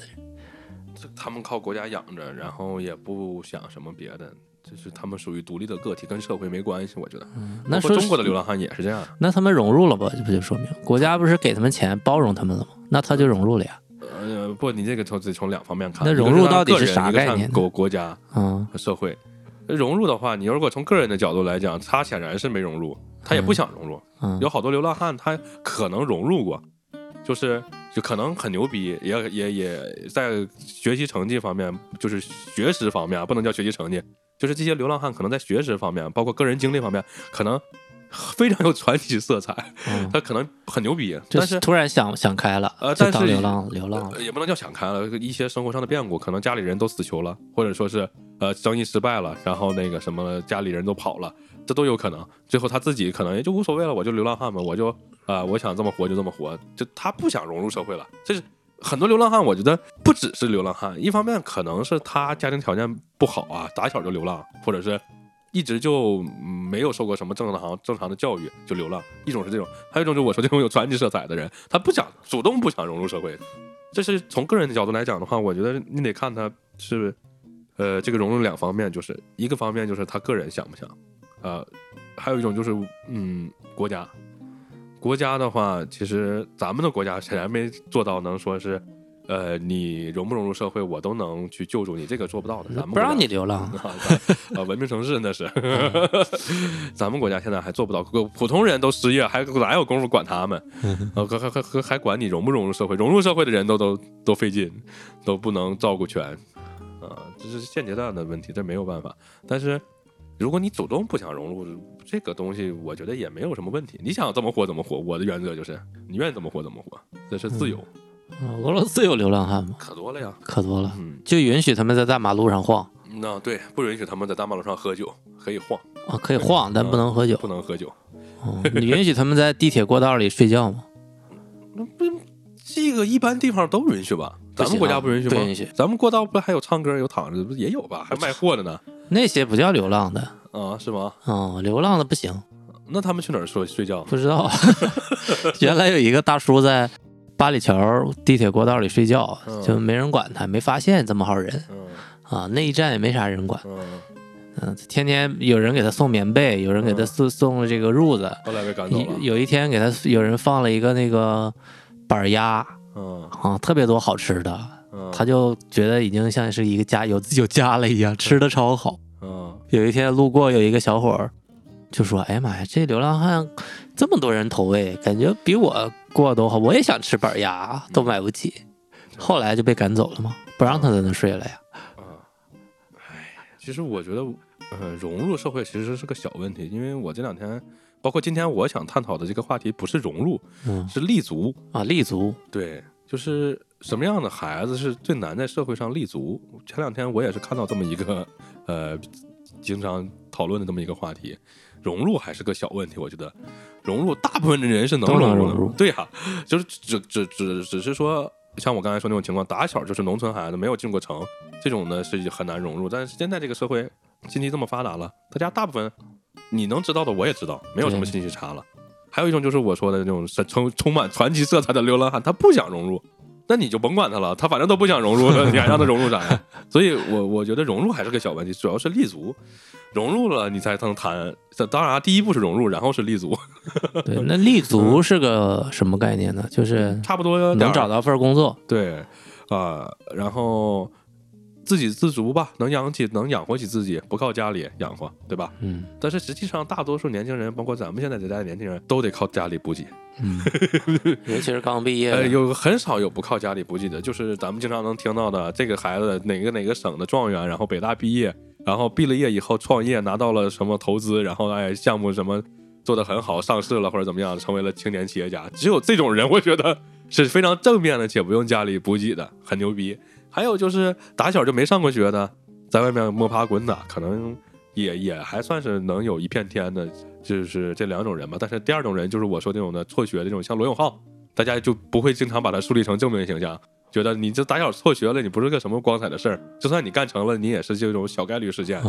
这他们靠国家养着，然后也不想什么别的，就是他们属于独立的个体，跟社会没关系。我觉得，那说中国的流浪汉也是这样。那他们融入了吧？这不就说明国家不是给他们钱包容他们了吗？那他就融入了呀。呃，不，你这个从得从两方面看。那融入到底是啥概念国国家嗯和社会融入的话，你如果从个人的角度来讲，他显然是没融入，他也不想融入。嗯有好多流浪汉，他可能融入过，就是就可能很牛逼，也也也在学习成绩方面，就是学识方面啊，不能叫学习成绩，就是这些流浪汉可能在学识方面，包括个人经历方面，可能非常有传奇色彩，嗯，他可能很牛逼，但是。突然想想开了，呃但是流浪流浪呃。也不能叫想开了，一些生活上的变故，可能家里人都死囚了，或者说是呃生意失败了，然后那个什么家里人都跑了，这都有可能。最后他自己可能也就无所谓了，我就流浪汉嘛，我就啊、我想这么活就这么活，就他不想融入社会了。这是很多流浪汉，我觉得不只是流浪汉，一方面可能是他家庭条件不好啊，打小就流浪，或者是一直就没有受过什么正常正常的教育就流浪。一种是这种，还有一种就我说这种有传奇色彩的人，他不想主动不想融入社会，这是从个人的角度来讲的话，我觉得你得看他是，呃，这个融入两方面，就是一个方面就是他个人想不想，呃，还有一种就是嗯国家，国家的话，其实咱们的国家显然没做到能说是，呃，你融不融入社会，我都能去救助你，这个做不到的。咱们不让你流浪，啊，文明城市那是，咱们国家现在还做不到，普通人都失业，还哪有功夫管他们？啊，还还还还还管你融不融入社会？融入社会的人都都都费劲，都不能照顾全，啊，这是现阶段的问题，这没有办法。但是如果你主动不想融入这个东西，我觉得也没有什么问题。你想怎么活怎么活，我的原则就是你愿意怎么活怎么活，这是自由，嗯俄罗斯有流浪汉吗？可多了呀。可多了，嗯，就允许他们在大马路上晃那对，不允许他们在大马路上喝酒，可以晃，啊，可以晃，但不能喝酒。不能喝酒。哦你允许他们在地铁过道里睡觉吗？那不这个一般地方都允许吧？咱们国家不允许吗？不允许咱们过道不还有唱歌有躺着，不是也有吧？还卖货的呢？那些不叫流浪的，啊，是吗？哦，流浪的不行，那他们去哪儿睡睡觉？不知道。原来有一个大叔在八里桥地铁过道里睡觉，嗯就没人管他，没发现这么号人嗯啊。那一站也没啥人管，嗯，嗯，天天有人给他送棉被，有人给他嗯送送这个褥子，后来被赶走了。有有一天给他有人放了一个那个板鸭嗯啊，特别多好吃的，嗯，他就觉得已经像是一个家有有家了一样，吃的超好。嗯有一天路过有一个小伙儿，就说：“哎呀妈呀，这流浪汉这么多人投喂，感觉比我过得都好，我也想吃板鸭，都买不起。”后来就被赶走了吗，不让他在那睡了呀。啊，哎，其实我觉得，呃，融入社会其实是个小问题，因为我这两天，包括今天我想探讨的这个话题，不是融入，嗯是立足。啊，立足，对，就是什么样的孩子是最难在社会上立足？前两天我也是看到这么一个，呃，经常讨论的这么一个话题，融入还是个小问题。我觉得融入，大部分的人是能融入的。入对呀、就是只只只只是说，像我刚才说那种情况，打小就是农村孩子，没有进过城，这种呢是很难融入。但是现在这个社会信息这么发达了，大家大部分你能知道的我也知道，没有什么信息差了。还有一种就是我说的那种是 充充满传奇色彩的流浪汉，他不想融入，那你就甭管他了，他反正都不想融入，你还让他融入啥呀？所以我我觉得融入还是个小问题，主要是立足，融入了你才能谈。当然啊，第一步是融入，然后是立足，对，那立足是个什么概念呢？就是差不多能找到份工作，对啊、然后自给自足吧，能养起能养活起自己，不靠家里养活，对吧？嗯但是实际上，大多数年轻人，包括咱们现在这代年轻人，都得靠家里补给。嗯，尤其是刚毕业呃，有很少有不靠家里补给的，就是咱们经常能听到的，这个孩子哪个哪个省的状元，然后北大毕业，然后毕了业以后创业，拿到了什么投资，然后哎项目什么做得很好，上市了或者怎么样，成为了青年企业家。只有这种人，我觉得是非常正面的，且不用家里补给的，很牛逼。还有就是打小就没上过学的，在外面摸爬滚打，可能也也还算是能有一片天的，就是这两种人吧。但是第二种人就是我说这种的辍学这种，像罗永浩，大家就不会经常把他树立成正面形象，觉得你这打小辍学了，你不是个什么光彩的事儿。就算你干成了，你也是这种小概率事件。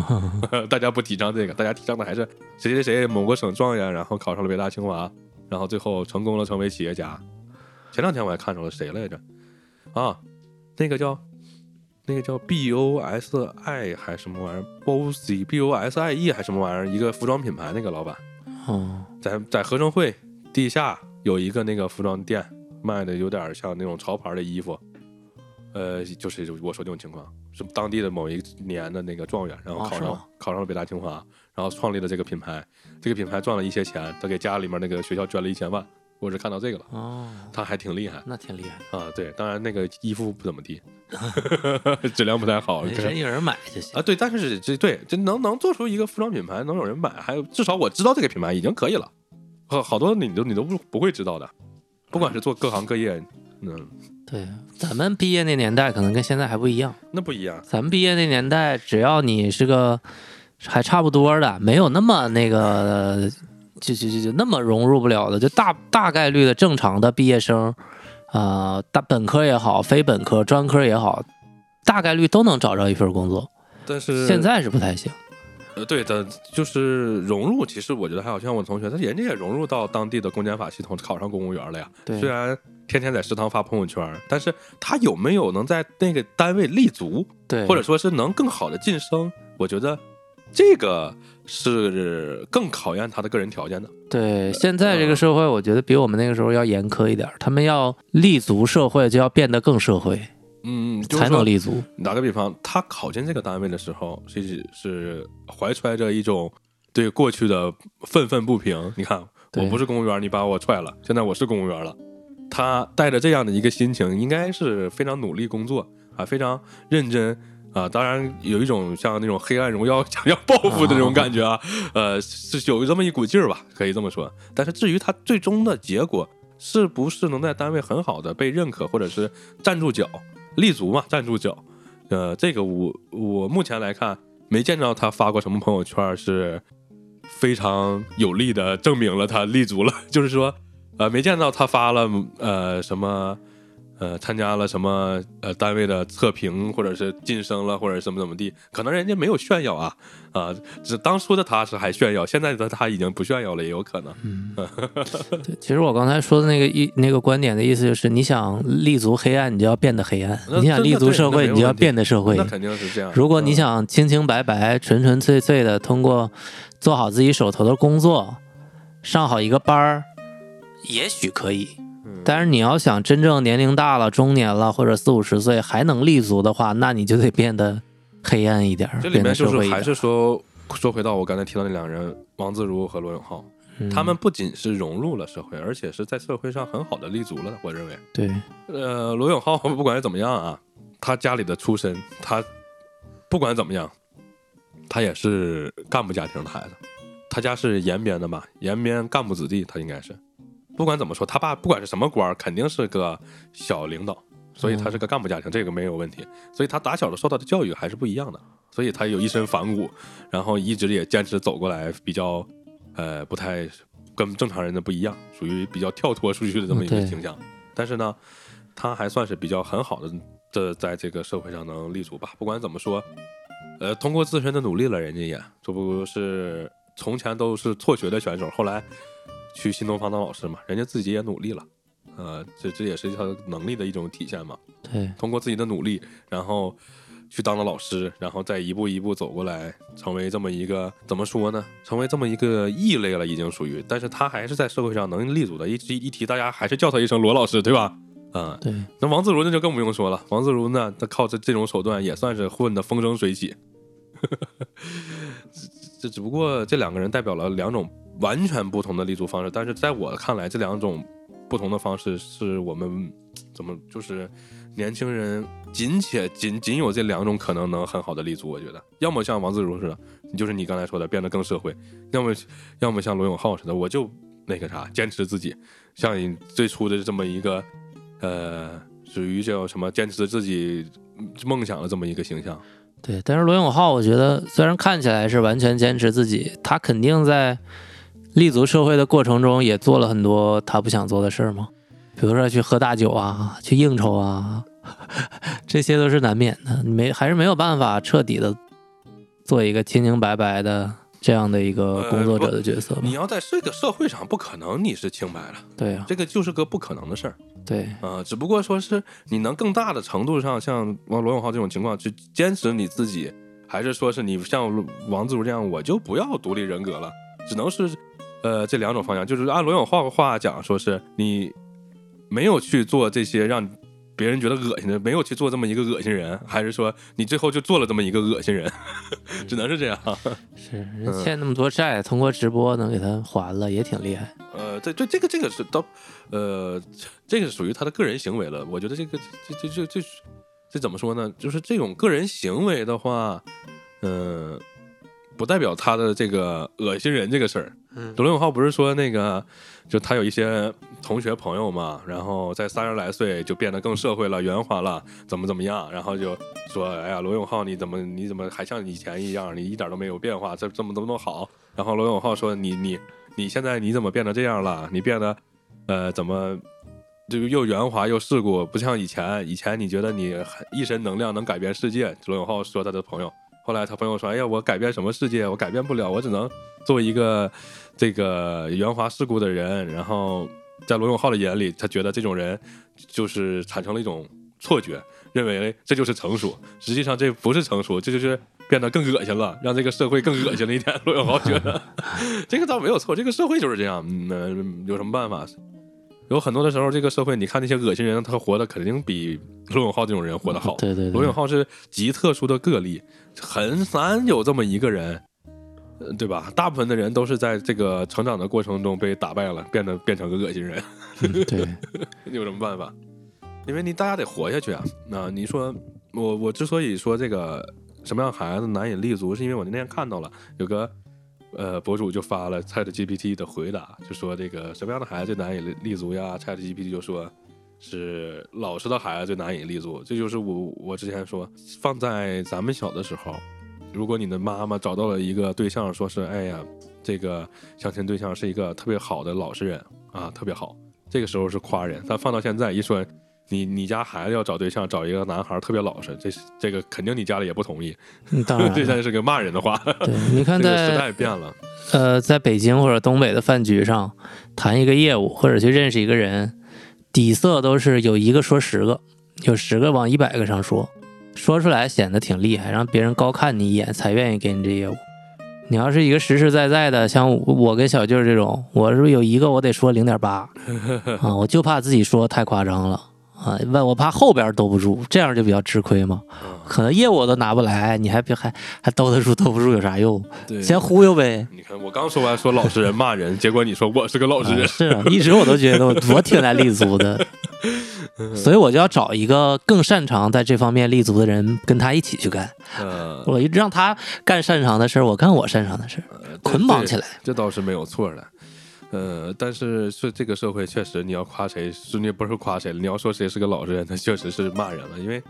大家不提倡这个，大家提倡的还是谁谁谁某个省状元，然后考上了北大清华，然后最后成功了成为企业家。前两天我还看着了谁来着？啊，那个叫那个叫 B O S I 还是什么玩意儿？Bosy B O S I E 还是什么玩意儿？一个服装品牌那个老板。哦，在在合生汇地下有一个那个服装店，卖的有点像那种潮牌的衣服，呃，就是我说这种情况，是当地的某一年的那个状元，然后考上、哦考上了北大清华，然后创立了这个品牌，这个品牌赚了一些钱，他给家里面那个学校捐了一千万，我是看到这个了，哦，他还挺厉害那挺厉害，啊，对，当然那个衣服不怎么地，质量不太好，人有人买就行啊，。对，但是这对这能能做出一个服装品牌，能有人买，还有至少我知道这个品牌已经可以了。好好多你都你都不不会知道的，不管是做各行各业，嗯，对，咱们毕业那年代可能跟现在还不一样。那不一样。咱们毕业那年代，只要你是个还差不多的，没有那么那个，就就就就那么融入不了的，就大大概率的正常的毕业生，啊，大本科也好，非本科、专科也好，大概率都能找着一份工作。但是现在是不太行。呃，对的，就是融入。其实我觉得还好像我同学，他人家也融入到当地的公检法系统，考上公务员了呀。对虽然天天在食堂发朋友圈，但是他有没有能在那个单位立足，对，或者说是能更好的晋升？我觉得这个是更考验他的个人条件的。对现在这个社会，我觉得比我们那个时候要严苛一点儿。他们要立足社会，就要变得更社会，嗯，就是才能立足。打个比方，他考进这个单位的时候，是是怀揣着一种对过去的愤愤不平。你看，我不是公务员，你把我踹了，现在我是公务员了。他带着这样的一个心情，应该是非常努力工作啊，非常认真啊。当然，有一种像那种黑暗荣耀 想要报复的那种感觉啊，呃，是有这么一股劲儿吧，可以这么说。但是至于他最终的结果是不是能在单位很好的被认可，或者是站住脚、立足嘛，站住脚，呃，这个我我目前来看没见到他发过什么朋友圈是非常有力的证明了他立足了，就是说，呃，没见到他发了呃什么。呃，参加了什么呃单位的测评，或者是晋升了，或者怎么怎么地，可能人家没有炫耀啊啊，只当初的他是还炫耀，现在的他已经不炫耀了，也有可能。对，其实我刚才说的那个意那个观点的意思就是，你想立足黑暗，你就要变得黑暗；你想立足社会，你就要变得社会那。肯定是这样。如果你嗯想清清白白、纯纯粹粹的通过做好自己手头的工作，上好一个班儿，也许可以。嗯但是你要想真正年龄大了、中年了，或者四五十岁还能立足的话，那你就得变得黑暗一点，这里面就是还。是说说回到我刚才提到那两人，王自如和罗永浩，嗯他们不仅是融入了社会，而且是在社会上很好的立足了。我认为，对呃，罗永浩不管是怎么样啊，他家里的出身，他不管怎么样，他也是干部家庭的孩子，他家是延边的吧，延边干部子弟，他应该是。不管怎么说，他爸不管是什么官儿，肯定是个小领导，所以他是个干部家庭，这个没有问题。所以他打小的受到的教育还是不一样的，所以他有一身反骨，然后一直也坚持走过来，比较呃不太跟正常人的不一样，属于比较跳脱出去的这么一个形象。但是呢，他还算是比较很好的的在这个社会上能立足吧。不管怎么说，呃，通过自身的努力了，人家也这不是从前都是辍学的选手，后来去新东方当老师嘛，人家自己也努力了。呃，这这也是他能力的一种体现嘛。对通过自己的努力，然后去当了老师，然后再一步一步走过来，成为这么一个怎么说呢？成为这么一个异类了，已经属于。但是他还是在社会上能立足的。一提一提，大家还是叫他一声罗老师，对吧？啊、对那王自如那就更不用说了。王自如呢，他靠这这种手段也算是混得风生水起。这这只不过这两个人代表了两种完全不同的立足方式，但是在我看来，这两种不同的方式是我们怎么就是年轻人仅且仅仅有这两种可能能很好的立足。我觉得，要么像王自如似的，就是你刚才说的变得更社会；要么要么像罗永浩似的，我就那个啥，坚持自己，像你最初的这么一个呃，属于叫什么坚持自己梦想的这么一个形象。对，但是罗永浩，我觉得虽然看起来是完全坚持自己，他肯定在立足社会的过程中也做了很多他不想做的事儿吗，比如说去喝大酒啊，去应酬啊，这些都是难免的。你没还是没有办法彻底的做一个清清白白的这样的一个工作者的角色吧？你要在这个社会上，不可能你是清白了，对啊，这个就是个不可能的事儿。对啊、只不过说是你能更大的程度上，像王罗永浩这种情况去坚持你自己，还是说是你像王自如这样，我就不要独立人格了，只能是呃这两种方向。就是按罗永浩的话讲，说是你没有去做这些让别人觉得恶心的，没有去做这么一个恶心人，还是说你最后就做了这么一个恶心人，只能是这样。是人欠那么多债，通过直播能给他还了，也挺厉害。呃，对对，这个这个是到，呃，这个属于他的个人行为了。我觉得这个这这这这这怎么说呢？就是这种个人行为的话，嗯、不代表他的这个恶心人这个事儿。嗯罗永浩不是说那个，就他有一些同学朋友嘛，然后在三十来岁就变得更社会了、圆滑了，怎么怎么样，然后就说，哎呀，罗永浩你怎么你怎么还像以前一样，你一点都没有变化，这这么怎么好。然后罗永浩说，你你你现在你怎么变得这样了？你变得呃怎么？这个又圆滑又世故，不像以前。以前你觉得你一身能量能改变世界。罗永浩说他的朋友后来他朋友说：“哎呀，我改变什么世界？我改变不了，我只能做一个这个圆滑世故的人。”然后在罗永浩的眼里，他觉得这种人就是产生了一种错觉，认为这就是成熟。实际上这不是成熟，这就是变得更恶心了，让这个社会更恶心了一点。罗永浩觉得 这个倒没有错，这个社会就是这样。嗯，有什么办法？有很多的时候，这个社会，你看那些恶心人，他活的肯定比罗永浩这种人活得好。对对对，罗永浩是极特殊的个例，很难有这么一个人，呃对吧？大部分的人都是在这个成长的过程中被打败了，变得变成个恶心人。嗯对，有什么办法？因为你大家得活下去啊。那你说我我之所以说这个什么样孩子难以立足，是因为我那天看到了有个呃博主就发了 Chat GPT 的回答，就说这个什么样的孩子最难以立足呀？Chat GPT 就说是老实的孩子最难以立足。这就是我我之前说放在咱们小的时候，如果你的妈妈找到了一个对象，说是哎呀这个相亲对象是一个特别好的老实人啊，特别好。这个时候是夸人，但放到现在一说，你你家孩子要找对象，找一个男孩特别老实，这这个肯定你家里也不同意，嗯当然 这现在是个骂人的话。对，你看 这个时在代变了，呃，在北京或者东北的饭局上谈一个业务，或者去认识一个人，底色都是有一个说十个，有十个往一百个上说，说出来显得挺厉害，让别人高看你一眼才愿意给你这业务。你要是一个实实在在的，像我跟小舅这种，我是有一个我得说零点八 啊，我就怕自己说太夸张了啊，问我怕后边兜不住，这样就比较吃亏嘛。嗯可能业务我都拿不来，你还别还还兜得住兜不住有啥用？对，先忽悠呗。你看我刚说完说老实人骂人，结果你说我是个老实人啊，是啊，一直我都觉得我我挺难立足的，所以我就要找一个更擅长在这方面立足的人，跟他一起去干。呃，我一直让他干擅长的事儿，我干我擅长的事儿，捆绑起来。这倒是没有错的。呃，但是是这个社会确实，你要夸谁，是你不是夸谁，你要说谁是个老实人，那确实是骂人了。因为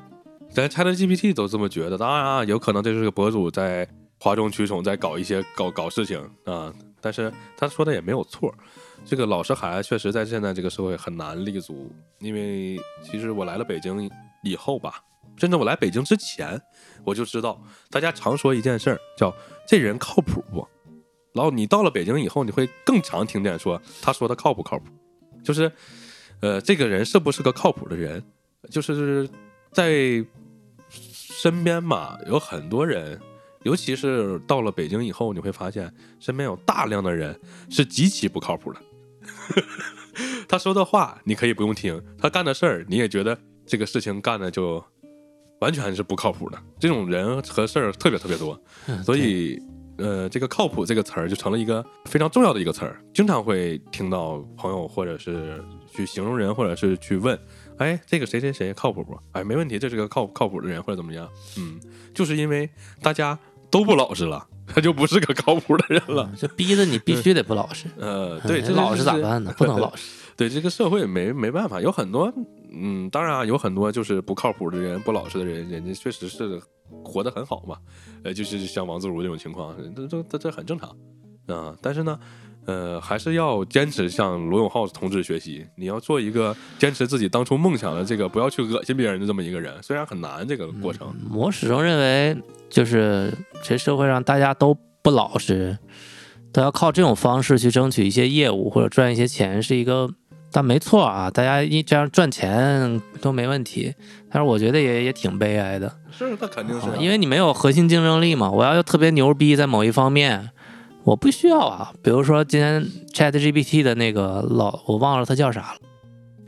咱 Chat GPT 都这么觉得，当然啊，有可能这是个博主在哗众取宠，在搞一些搞搞事情啊。但是他说的也没有错，这个老实孩子确实在现在这个社会很难立足。因为其实我来了北京以后吧，甚至我来北京之前，我就知道大家常说一件事儿，叫这人靠谱不？然后你到了北京以后，你会更常听见说他说的靠不靠谱，就是，呃，这个人是不是个靠谱的人？就是在身边嘛，有很多人，尤其是到了北京以后，你会发现身边有大量的人是极其不靠谱的。他说的话你可以不用听，他干的事儿你也觉得这个事情干的就完全是不靠谱的。这种人和事儿特别特别多，嗯所以呃，这个靠谱这个词儿就成了一个非常重要的一个词儿，经常会听到朋友或者是去形容人，或者是去问，哎，这个谁谁谁靠谱不？哎，没问题，这是个靠靠谱的人或者怎么样？嗯，就是因为大家都不老实了，他就不是个靠谱的人了。就逼得你必须得不老实。呃，对，这哎老实咋办呢？不能老实。对这个社会没没办法，有很多，嗯，当然啊，有很多就是不靠谱的人、不老实的人，人家确实是活得很好嘛，呃，就是像王自如这种情况，这这这这很正常。啊、但是呢，呃，还是要坚持向罗永浩同志学习，你要做一个坚持自己当初梦想的这个，不要去恶心别人的这么一个人，虽然很难这个过程，我始终认为，就是这社会上大家都不老实，都要靠这种方式去争取一些业务或者赚一些钱，是一个，但没错啊，大家一这样赚钱都没问题，但是我觉得也也挺悲哀的，是，那肯定是啊、啊因为你没有核心竞争力嘛。我要特别牛逼在某一方面，我不需要啊。比如说今天 Chat GPT 的那个老，我忘了他叫啥了，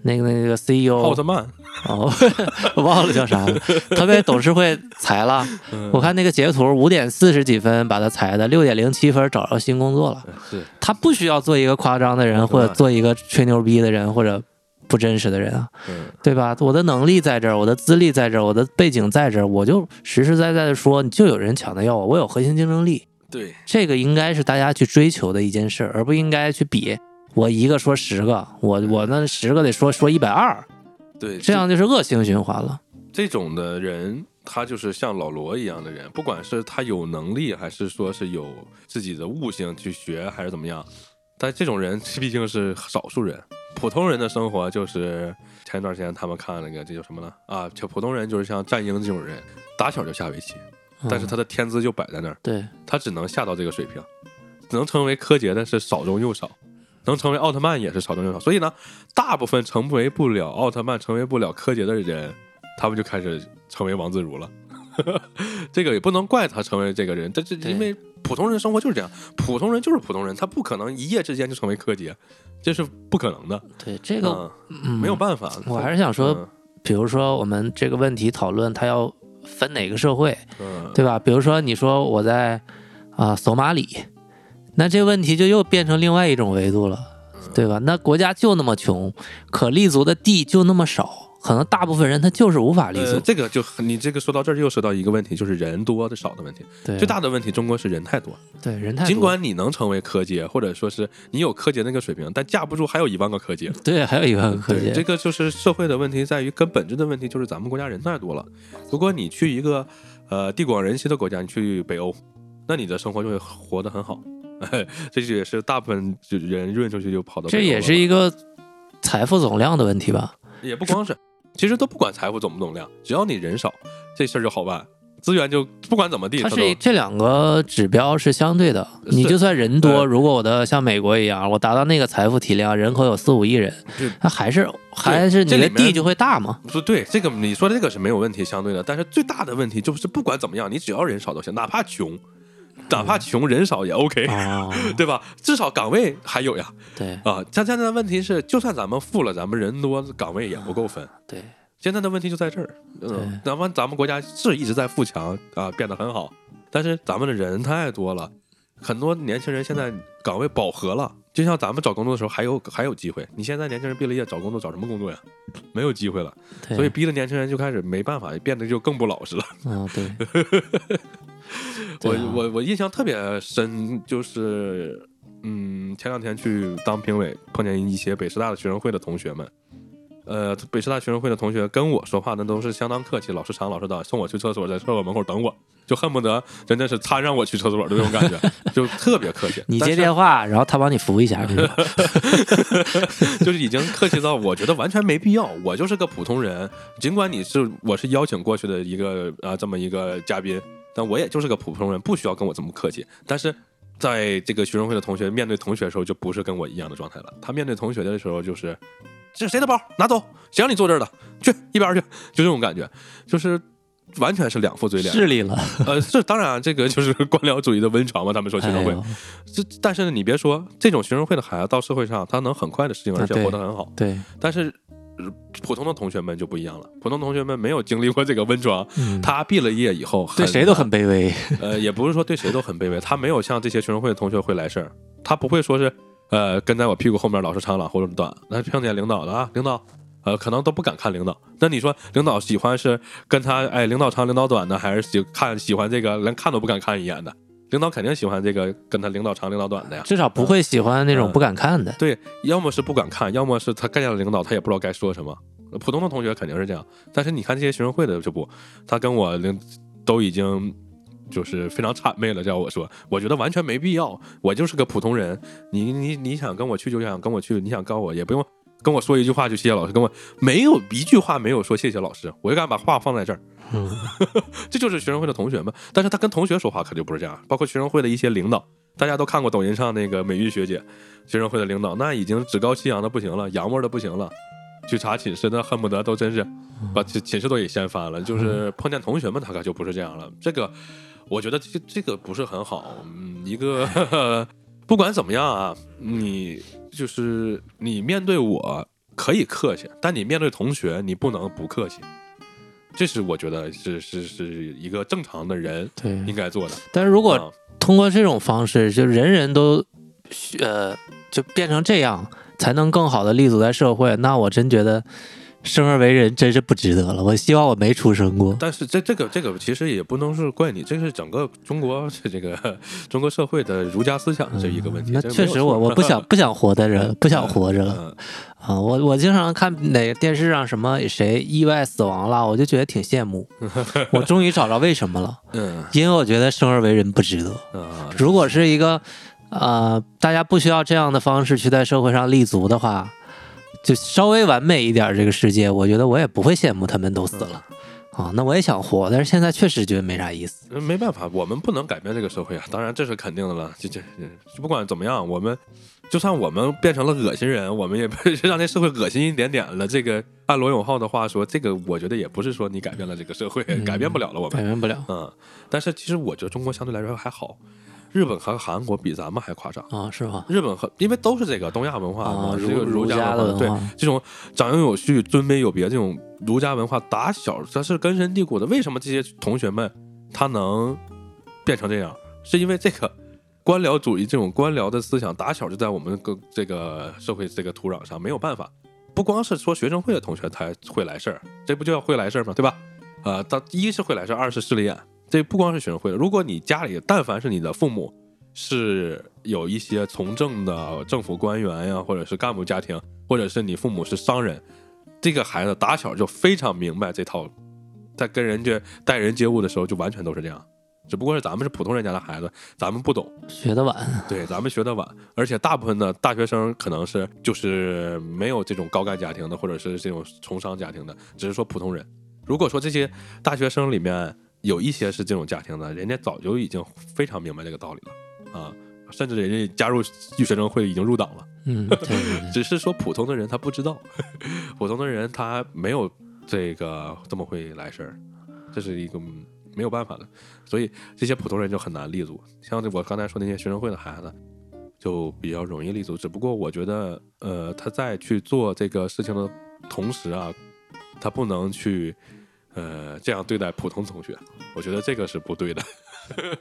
那个那个 CEO 奥特曼，哦，我忘了叫啥了，他被董事会裁了。嗯我看那个截图，五点四十几分把他裁的，六点零七分找着新工作了。是他不需要做一个夸张的人，或者做一个吹牛逼的人，或者不真实的人啊，嗯对吧？我的能力在这儿，我的资历在这儿，我的背景在这儿，我就实实在在的说，你就有人抢着要我，我有核心竞争力，对，这个应该是大家去追求的一件事儿，而不应该去比。我一个说十个，我我那十个得说说一百二，对，这样就是恶性循环了。这种的人，他就是像老罗一样的人，不管是他有能力，还是说是有自己的悟性去学，还是怎么样，但这种人毕竟是少数人。普通人的生活就是前一段时间他们看那个这叫什么呢？啊，就普通人就是像战鹰这种人，打小就下围棋但是他的天资就摆在那儿，对，他只能下到这个水平，能成为柯洁的是少中又少，能成为奥特曼也是少之又少。所以呢，大部分成为不了奥特曼、成为不了柯洁的人，他们就开始成为王自如了。这个也不能怪他成为这个人，这这因为普通人生活就是这样，普通人就是普通人，他不可能一夜之间就成为柯洁，这是不可能的。对这个、嗯，嗯没有办法。我还是想说，嗯比如说我们这个问题讨论，他要分哪个社会，嗯，对吧？比如说你说我在啊、索马里，那这问题就又变成另外一种维度了，嗯对吧？那国家就那么穷，可立足的地就那么少，可能大部分人他就是无法立足。呃，这个就你这个说到这儿又说到一个问题，就是人多的少的问题。对，最大的问题，中国是人太多。对人太多尽管你能成为柯洁，或者说是你有柯洁那个水平，但架不住还有一万个柯洁。对还有一万个科技，对这个就是社会的问题，在于根本质的问题就是咱们国家人太多了。如果你去一个呃地广人稀的国家，你去北欧，那你的生活就会活得很好。哎，这就也是大部分就人润出去就跑到这也是一个财富总量的问题吧？也不光是，其实都不管财富总不总量，只要你人少，这事儿就好办，资源就不管怎么地，它都是这两个指标是相对的。你就算人多，呃如果我的像美国一样，我达到那个财富体量，人口有四五亿人对，那还是还是你的地就会大嘛？不对，这个你说的这个是没有问题，相对的，但是最大的问题就是不管怎么样，你只要人少都行，哪怕穷，哪怕穷人少也 OK，、哦，对吧？至少岗位还有呀。对啊，现在的问题是，就算咱们富了，咱们人多，岗位也不够分。对现在的问题就在这儿，嗯，咱们咱们国家是一直在富强啊，变得很好，但是咱们的人太多了，很多年轻人现在岗位饱和了。就像咱们找工作的时候还有还有机会，你现在年轻人毕了业找工作找什么工作呀？没有机会了，对，所以逼的年轻人就开始没办法，变得就更不老实了。嗯对，我我我印象特别深，就是嗯，前两天去当评委，碰见一些北师大的学生会的同学们。呃，北师大学生会的同学跟我说话，那都是相当客气，老师长老师短，送我去厕所，在厕所门口等我，就恨不得真的是他让我去厕所的那种感觉，就特别客气。你接电话，然后他帮你扶一下，是 就是已经客气到我觉得完全没必要。我就是个普通人，尽管你是我是邀请过去的一个啊、这么一个嘉宾，但我也就是个普通人，不需要跟我这么客气。但是在这个学生会的同学面对同学的时候，就不是跟我一样的状态了。他面对同学的时候，就是这是谁的包，拿走，谁让你坐这儿的，去一边儿去，就这种感觉，就是。完全是两副嘴脸，势力了。呃，这当然这个就是官僚主义的温床嘛。他们说学生会，这但是呢，你别说这种学生会的孩子到社会上，他能很快的适应，而且活得很好。对，但是呃普通的同学们就不一样了，普通同学们没有经历过这个温床，嗯，他毕了业以后对谁都很卑微。呃，也不是说对谁都很卑微，他没有像这些学生会的同学会来事儿，他不会说是呃跟在我屁股后面老是长朗或者短，那碰见领导了啊，领导。呃，可能都不敢看领导。那你说，领导喜欢是跟他哎，领导长领导短呢，还是喜看喜欢这个连看都不敢看一眼的？领导肯定喜欢这个跟他领导长领导短的呀。至少不会喜欢那种嗯不敢看的。对，要么是不敢看，要么是他干见了领导，他也不知道该说什么。普通的同学肯定是这样，但是你看这些学生会的就不，他跟我领都已经就是非常谄媚了，叫我说，我觉得完全没必要，我就是个普通人，你你你想跟我去就想跟我去，你想告我也不用跟我说一句话就谢谢老师，跟我没有一句话没有说谢谢老师，我就敢把话放在这儿，嗯，这就是学生会的同学们。但是他跟同学说话可就不是这样，包括学生会的一些领导，大家都看过抖音上那个美玉学姐，学生会的领导，那已经趾高气扬的不行了，洋味儿的不行了。去查寝室，那恨不得都真是把寝寝室都给掀翻了。就是 碰见同学们，他可就不是这样了。这个，我觉得这这个不是很好。嗯，一个不管怎么样啊，你就是你面对我可以客气，但你面对同学，你不能不客气。这是我觉得是是是一个正常的人对。应该做的。但是如果啊通过这种方式，就人人都呃就变成这样，才能更好的立足在社会，那我真觉得生而为人真是不值得了。我希望我没出生过。但是这这个这个其实也不能是怪你，这是整个中国这个 中国社会的儒家思想的这一个问题。嗯那确实我，我不想 不想活在这，不想活着了嗯啊！我我经常看哪个电视上什么谁意外死亡了，我就觉得挺羡慕。我终于找着为什么了，嗯因为我觉得生而为人不值得。嗯如果是一个呃，大家不需要这样的方式去在社会上立足的话，就稍微完美一点这个世界，我觉得我也不会羡慕他们都死了啊，那我也想活，但是现在确实觉得没啥意思。呃没办法，我们不能改变这个社会啊，当然这是肯定的了。就这这不管怎么样，我们就算我们变成了恶心人，我们也让这社会恶心一点点了。这个按罗永浩的话说，这个我觉得也不是说你改变了这个社会，嗯改变不了了我们。改变不了嗯，但是其实我觉得中国相对来说还好，日本和韩国比咱们还夸张。啊，是吗？日本和因为都是这个东亚文化嘛，啊，这个儒家的，对，这种长幼有序、尊卑有别这种儒家文化，打小它是根深蒂固的。为什么这些同学们他能变成这样？是因为这个官僚主义这种官僚的思想，打小就在我们个这个社会这个土壤上，没有办法。不光是说学生会的同学才会来事儿，这不就要会来事儿吗？对吧？啊、他一是会来事儿，二是势利眼。这不光是学生会的，如果你家里但凡是你的父母是有一些从政的政府官员呀，或者是干部家庭，或者是你父母是商人，这个孩子打小就非常明白这套，在跟人家待人接物的时候就完全都是这样。只不过是咱们是普通人家的孩子，咱们不懂，学的晚，对，咱们学的晚，而且大部分的大学生可能是就是没有这种高干家庭的，或者是这种从商家庭的，只是说普通人。如果说这些大学生里面有一些是这种家庭的，人家早就已经非常明白这个道理了啊，甚至人家加入学生会已经入党了。嗯，对对对，只是说普通的人他不知道，普通的人他没有这个这么会来事儿，这是一个嗯没有办法的，所以这些普通人就很难立足。像我刚才说那些学生会的孩子，就比较容易立足。只不过我觉得，呃，他在去做这个事情的同时啊，他不能去呃这样对待普通同学，我觉得这个是不对的。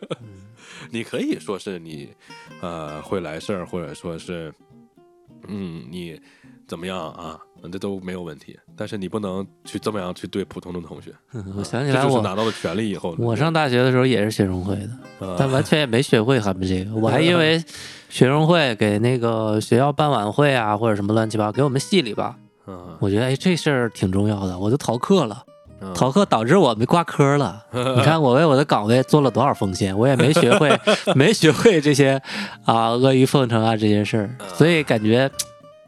你可以说是你呃会来事儿，或者说是嗯你怎么样啊，这都没有问题。但是你不能去这么样去对普通的同学。嗯 我想起来我拿到了权利以后，我上大学的时候也是学生会的，呃 但完全也没学会他们这个，我还因为学生会给那个学校办晚会啊，或者什么乱七八糟，给我们系里吧，嗯我觉得哎这事儿挺重要的，我就逃课了。嗯。逃课导致我没挂科了。你看我为我的岗位做了多少奉献，我也没学会，没学会这些啊阿谀奉承啊这些事儿，所以感觉，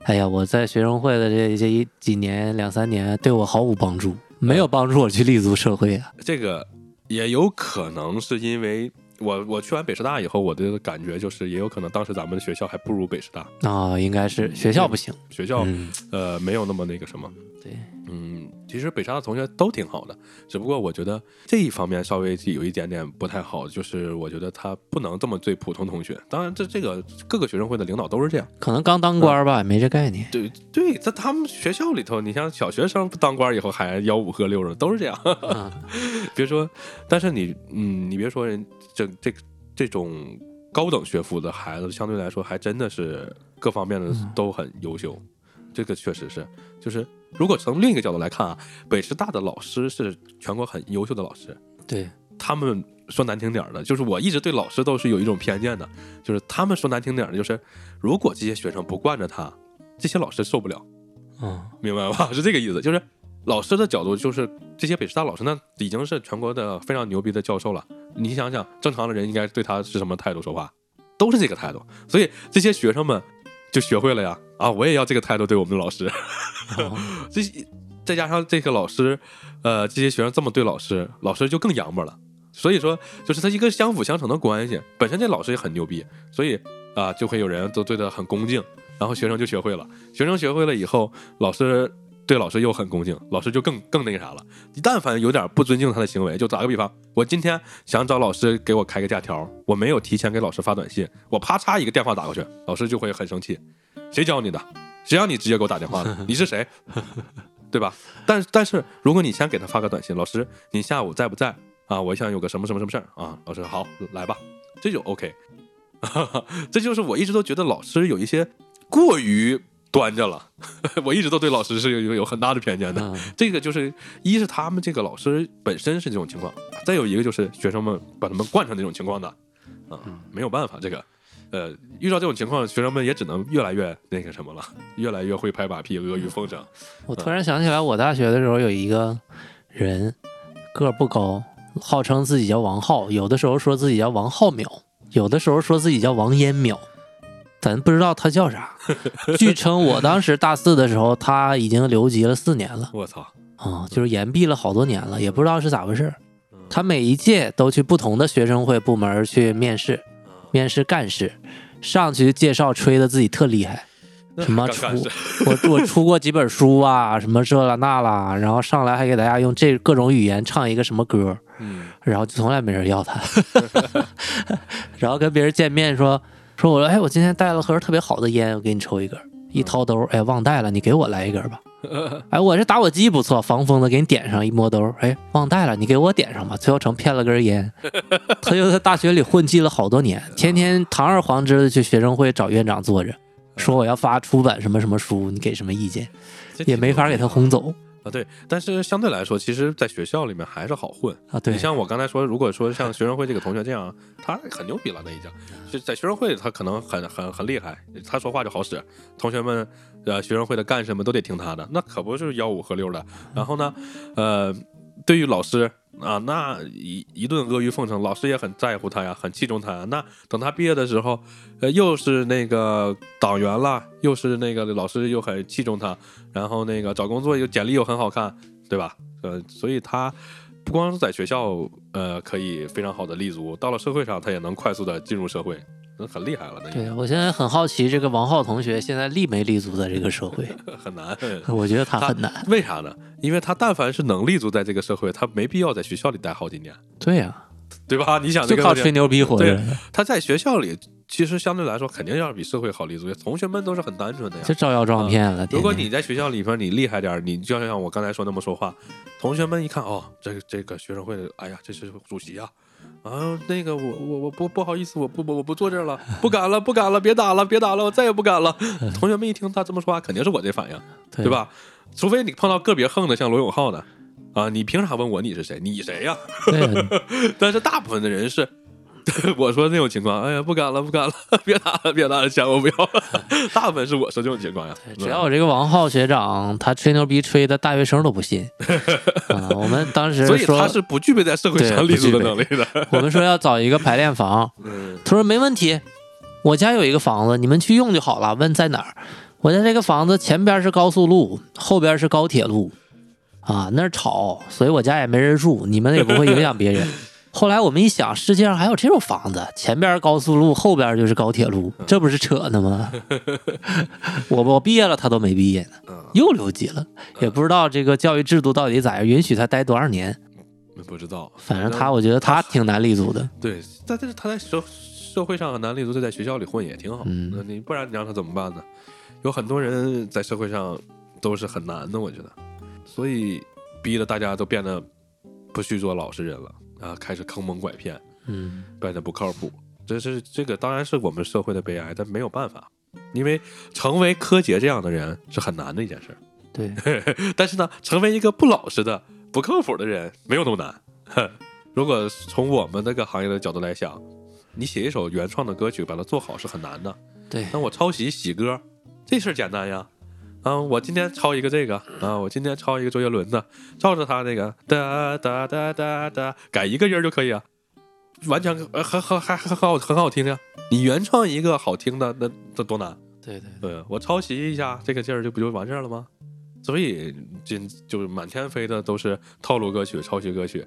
哎呀，我在学生会的这这一几年两三年对我毫无帮助，没有帮助我去立足社会啊。这个也有可能是因为我我去完北师大以后，我的感觉就是，也有可能当时咱们的学校还不如北师大，啊、应该是学校不行，学校、嗯，呃没有那么那个什么。对，嗯，其实北沙的同学都挺好的，只不过我觉得这一方面稍微有一点点不太好，就是我觉得他不能这么对普通同学。当然，这这个各个学生会的领导都是这样。可能刚当官儿吧，也没这概念。对对，在他们学校里头，你像小学生当官以后还吆五喝六的，都是这样。啊，别说，但是你，嗯，你别说人这这这种高等学府的孩子，相对来说还真的是各方面的都很优秀，这个确实是。就是如果从另一个角度来看啊，北师大的老师是全国很优秀的老师，对，他们说难听点儿的，就是我一直对老师都是有一种偏见的，就是他们说难听点儿的，就是如果这些学生不惯着他，这些老师受不了。嗯，明白吧？是这个意思，就是老师的角度，就是这些北师大老师那已经是全国的非常牛逼的教授了。你想想，正常的人应该对他是什么态度说话？都是这个态度。所以这些学生们就学会了呀，啊，我也要这个态度对我们的老师。哦这再加上这个老师，呃，这些学生这么对老师，老师就更洋巴了。所以说，就是他一个相辅相成的关系。本身这老师也很牛逼，所以啊，就会有人都对他很恭敬，然后学生就学会了。学生学会了以后，老师对老师又很恭敬，老师就更更那个啥了。你但凡有点不尊敬他的行为，就打个比方，我今天想找老师给我开个假条，我没有提前给老师发短信，我啪嚓一个电话打过去，老师就会很生气。谁教你的？谁让你直接给我打电话的？你是谁？对吧？但但是如果你先给他发个短信，老师，你下午在不在啊？我想有个什么什么什么事儿啊？老师好，来吧，这就 OK。这就是我一直都觉得老师有一些过于端着了，我一直都对老师是有有有很大的偏见的。嗯这个就是一是他们这个老师本身是这种情况，再有一个就是学生们把他们惯成这种情况的，啊，没有办法，这个，呃，遇到这种情况，学生们也只能越来越那个什么了，越来越会拍马屁、阿谀奉承。我突然想起来，我大学的时候有一个人个儿不高，号称自己叫王浩，有的时候说自己叫王浩淼，有的时候说自己叫王烟淼，咱不知道他叫啥。据称我当时大四的时候，他已经留级了四年了我操，啊、就是延毕了好多年了，也不知道是咋回事他每一届都去不同的学生会部门去面试，面试干事，上去介绍吹的自己特厉害，什么出我我出过几本书啊，什么这啦那啦，然后上来还给大家用这各种语言唱一个什么歌，嗯。然后就从来没人要他，然后跟别人见面说说我说哎我今天带了盒特别好的烟，我给你抽一根，一掏兜哎忘带了，你给我来一根吧。哎，我这打火机不错，防风的，给你点上。一摸兜，哎，忘带了，你给我点上吧。最后成骗了根烟。他就在大学里混迹了好多年，天天堂而皇之的去学生会找院长坐着，说我要发出版什么什么书，你给什么意见，也没法给他轰走啊。对，但是相对来说，其实，在学校里面还是好混。啊。对你，像我刚才说，如果说像学生会这个同学这样，他很牛逼了，那已经就在学生会，他可能很很很厉害，他说话就好使，同学们呃学生会的干什么都得听他的，那可不是吆五喝六的。然后呢，呃，对于老师啊，那一一顿阿谀奉承，老师也很在乎他呀，很器重他呀。那等他毕业的时候，呃，又是那个党员了，又是那个老师又很器重他，然后那个找工作又简历又很好看，对吧？呃，所以他不光是在学校，呃，可以非常好的立足，到了社会上，他也能快速的进入社会，那很厉害了，那对我现在很好奇，这个王浩同学现在立没立足在这个社会？很难。我觉得他很难。为啥呢？因为他但凡是能立足在这个社会，他没必要在学校里待好几年，对呀、对吧？你想这个就靠吹牛逼活着，他在学校里，其实相对来说肯定要比社会好立足，同学们都是很单纯的呀就。招摇撞骗了。如果你在学校里边你厉害点儿，你就像我刚才说那么说话，同学们一看哦，这个这个学生会的，哎呀，这是主席呀、啊，那个我我我不不好意思，我不不我不坐这儿了，不敢了不敢了，别打了别打了，我再也不敢了。同学们一听他这么说话，肯定是我这反应，对对？吧？除非你碰到个别横的，像罗永浩的啊，你凭啥问我你是谁？你谁呀，但是大部分的人是。我说那种情况，哎呀，不敢了，不敢了，别打了，别打了，钱我不要了。大部分是我说这种情况呀，只要我这个王浩学长，他吹牛逼吹的大学生都不信。啊，我们当时所以说他，是不具备在社会上立足的能力的。我们说要找一个排练房，嗯，他说没问题，我家有一个房子，你们去用就好了。问在哪儿？我家这个房子前边是高速路，后边是高铁路，啊，那儿吵，所以我家也没人住，你们也不会影响别人。后来我们一想，世界上还有这种房子，前边高速路，后边就是高铁路，这不是扯呢吗？我我毕业了，他都没毕业呢，嗯又留级了，也不知道这个教育制度到底咋样，允许他待多少年。不知道，反正他，我觉得他挺难立足的。对，但但是他在社社会上很难立足，就在学校里混也挺好。嗯那你不然你让他怎么办呢？有很多人在社会上都是很难的，我觉得，所以逼得大家都变得不去做老实人了啊，开始坑蒙拐骗，嗯，变得不靠谱。这是这个当然是我们社会的悲哀，但没有办法，因为成为柯洁这样的人是很难的一件事儿。对，但是呢，成为一个不老实的、不靠谱的人没有那么难。哼如果从我们这个行业的角度来想，你写一首原创的歌曲，把它做好是很难的。对，那我抄袭洗歌，这事儿简单呀。啊，我今天抄一个这个啊，我今天抄一个周杰伦的，照着他那个哒哒哒哒哒，改一个音儿就可以啊，完全呃很很还很好很好听呀。你原创一个好听的，那这多难？对对对我抄袭一下这个劲儿，就不就完事儿了吗？所以今就是满天飞的都是套路歌曲、抄袭歌曲，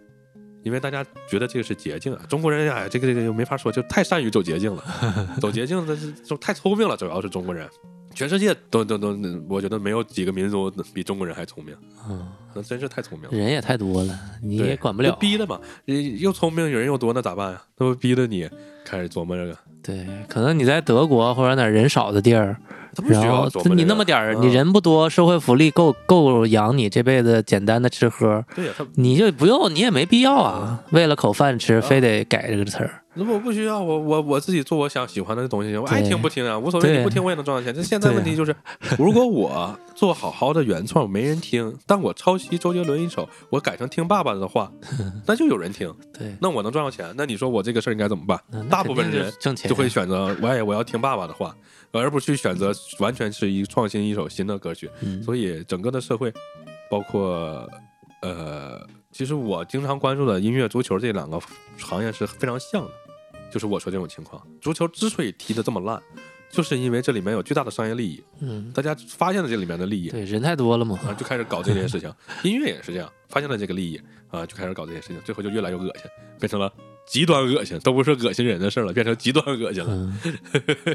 因为大家觉得这个是捷径啊。中国人哎，这个这个又没法说，就太善于走捷径了，走捷径的是就太聪明了，主要是中国人。全世界都都都，我觉得没有几个民族比中国人还聪明，嗯，那真是太聪明了。人也太多了，你也管不了。逼的嘛，人又聪明，人又多，那咋办呀？那不逼的你开始琢磨这个，对，可能你在德国或者哪儿人少的地儿，他不需要你那么点儿，嗯你人不多，社会福利够够养你这辈子简单的吃喝，对呀，他你就不用，你也没必要啊。为了口饭吃，嗯非得改这个词儿。那我不需要，我我我自己做我想喜欢的东西，我爱听不听啊，无所谓，你不听我也能赚到钱。这现在问题就是，如果我做好好的原创没人听，但我抄袭周杰伦一首，我改成听爸爸的话，那就有人听，对，那我能赚到钱。那你说我这个事儿应该怎么办？大部分人挣钱就会选择我也我要听爸爸的话，而不去选择完全是一创新一首新的歌曲。嗯所以整个的社会，包括呃，其实我经常关注的音乐、足球这两个行业是非常像的，就是我说这种情况。足球之所以踢得这么烂，就是因为这里面有巨大的商业利益，嗯，大家发现了这里面的利益，对，人太多了嘛，啊，就开始搞这件事情。音乐也是这样，发现了这个利益啊，就开始搞这件事情，最后就越来越恶心，变成了极端恶心，都不是恶心人的事儿了，变成极端恶心了。嗯，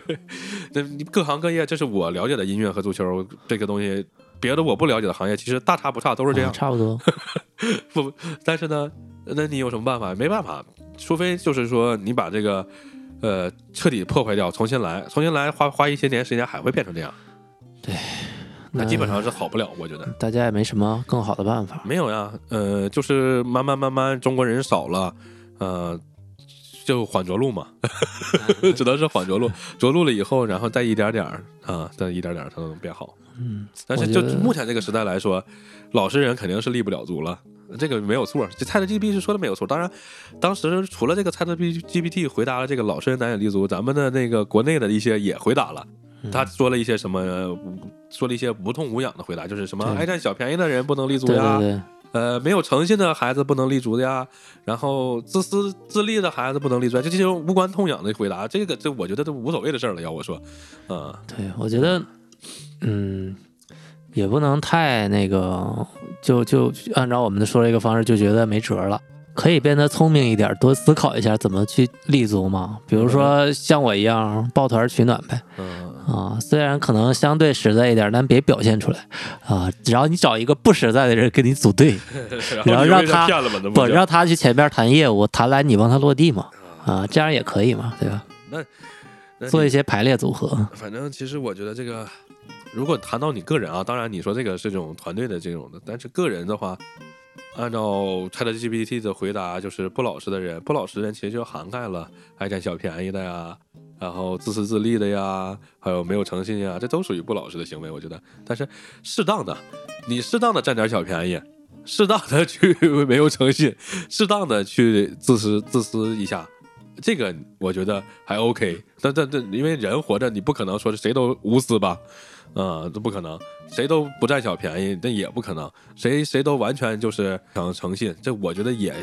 那你各行各业，这是我了解的音乐和足球这个东西，别的我不了解的行业，其实大差不差，都是这样啊。差不多，不，但是呢，那你有什么办法？没办法，除非就是说你把这个呃彻底破坏掉，重新来，重新来，花花一些年时间还会变成这样。对那基本上是好不了，我觉得。大家也没什么更好的办法。没有呀，呃，就是慢慢慢慢中国人少了，呃，就缓着陆嘛，只能是缓着陆，着陆了以后，然后再一点点儿啊，再一点点儿才能变好。嗯，但是就目前这个时代来说，老实人肯定是立不了足了，这个没有错。这蔡的 GPT 是说的没有错。当然，当时除了这个蔡的 GPT 回答了这个老实人难以立足，咱们的那个国内的一些也回答了。嗯他说了一些什么，说了一些无痛无痒的回答，就是什么爱占小便宜的人不能立足对呀，对对，呃，没有诚信的孩子不能立足的呀，然后自私自利的孩子不能立足，就这种无关痛痒的回答，这个这我觉得都无所谓的事儿了。要我说，嗯、对，我觉得，嗯，也不能太那个，就就按照我们的说这个方式，就觉得没辙了。可以变得聪明一点，多思考一下怎么去立足嘛。比如说像我一样抱团取暖呗。嗯，啊，虽然可能相对实在一点，但别表现出来啊。然后你找一个不实在的人跟你组队，然后让他不让他去前边谈业务，谈来你帮他落地嘛。啊，这样也可以嘛，对吧？那那做一些排列组合。反正其实我觉得这个，如果谈到你个人啊，当然你说这个是这种团队的这种的，但是个人的话，按照 ChatGPT 的回答，就是不老实的人，不老实人其实就涵盖了爱占小便宜的呀，然后自私自利的呀，还有没有诚信呀，这都属于不老实的行为，我觉得。但是适当的，你适当的占点小便宜，适当的去没有诚信，适当的去自私自私一下，这个我觉得还 OK，但但但因为人活着，你不可能说是谁都无私吧，啊、这不可能，谁都不占小便宜，那也不可能，谁谁都完全就是讲诚信，这我觉得也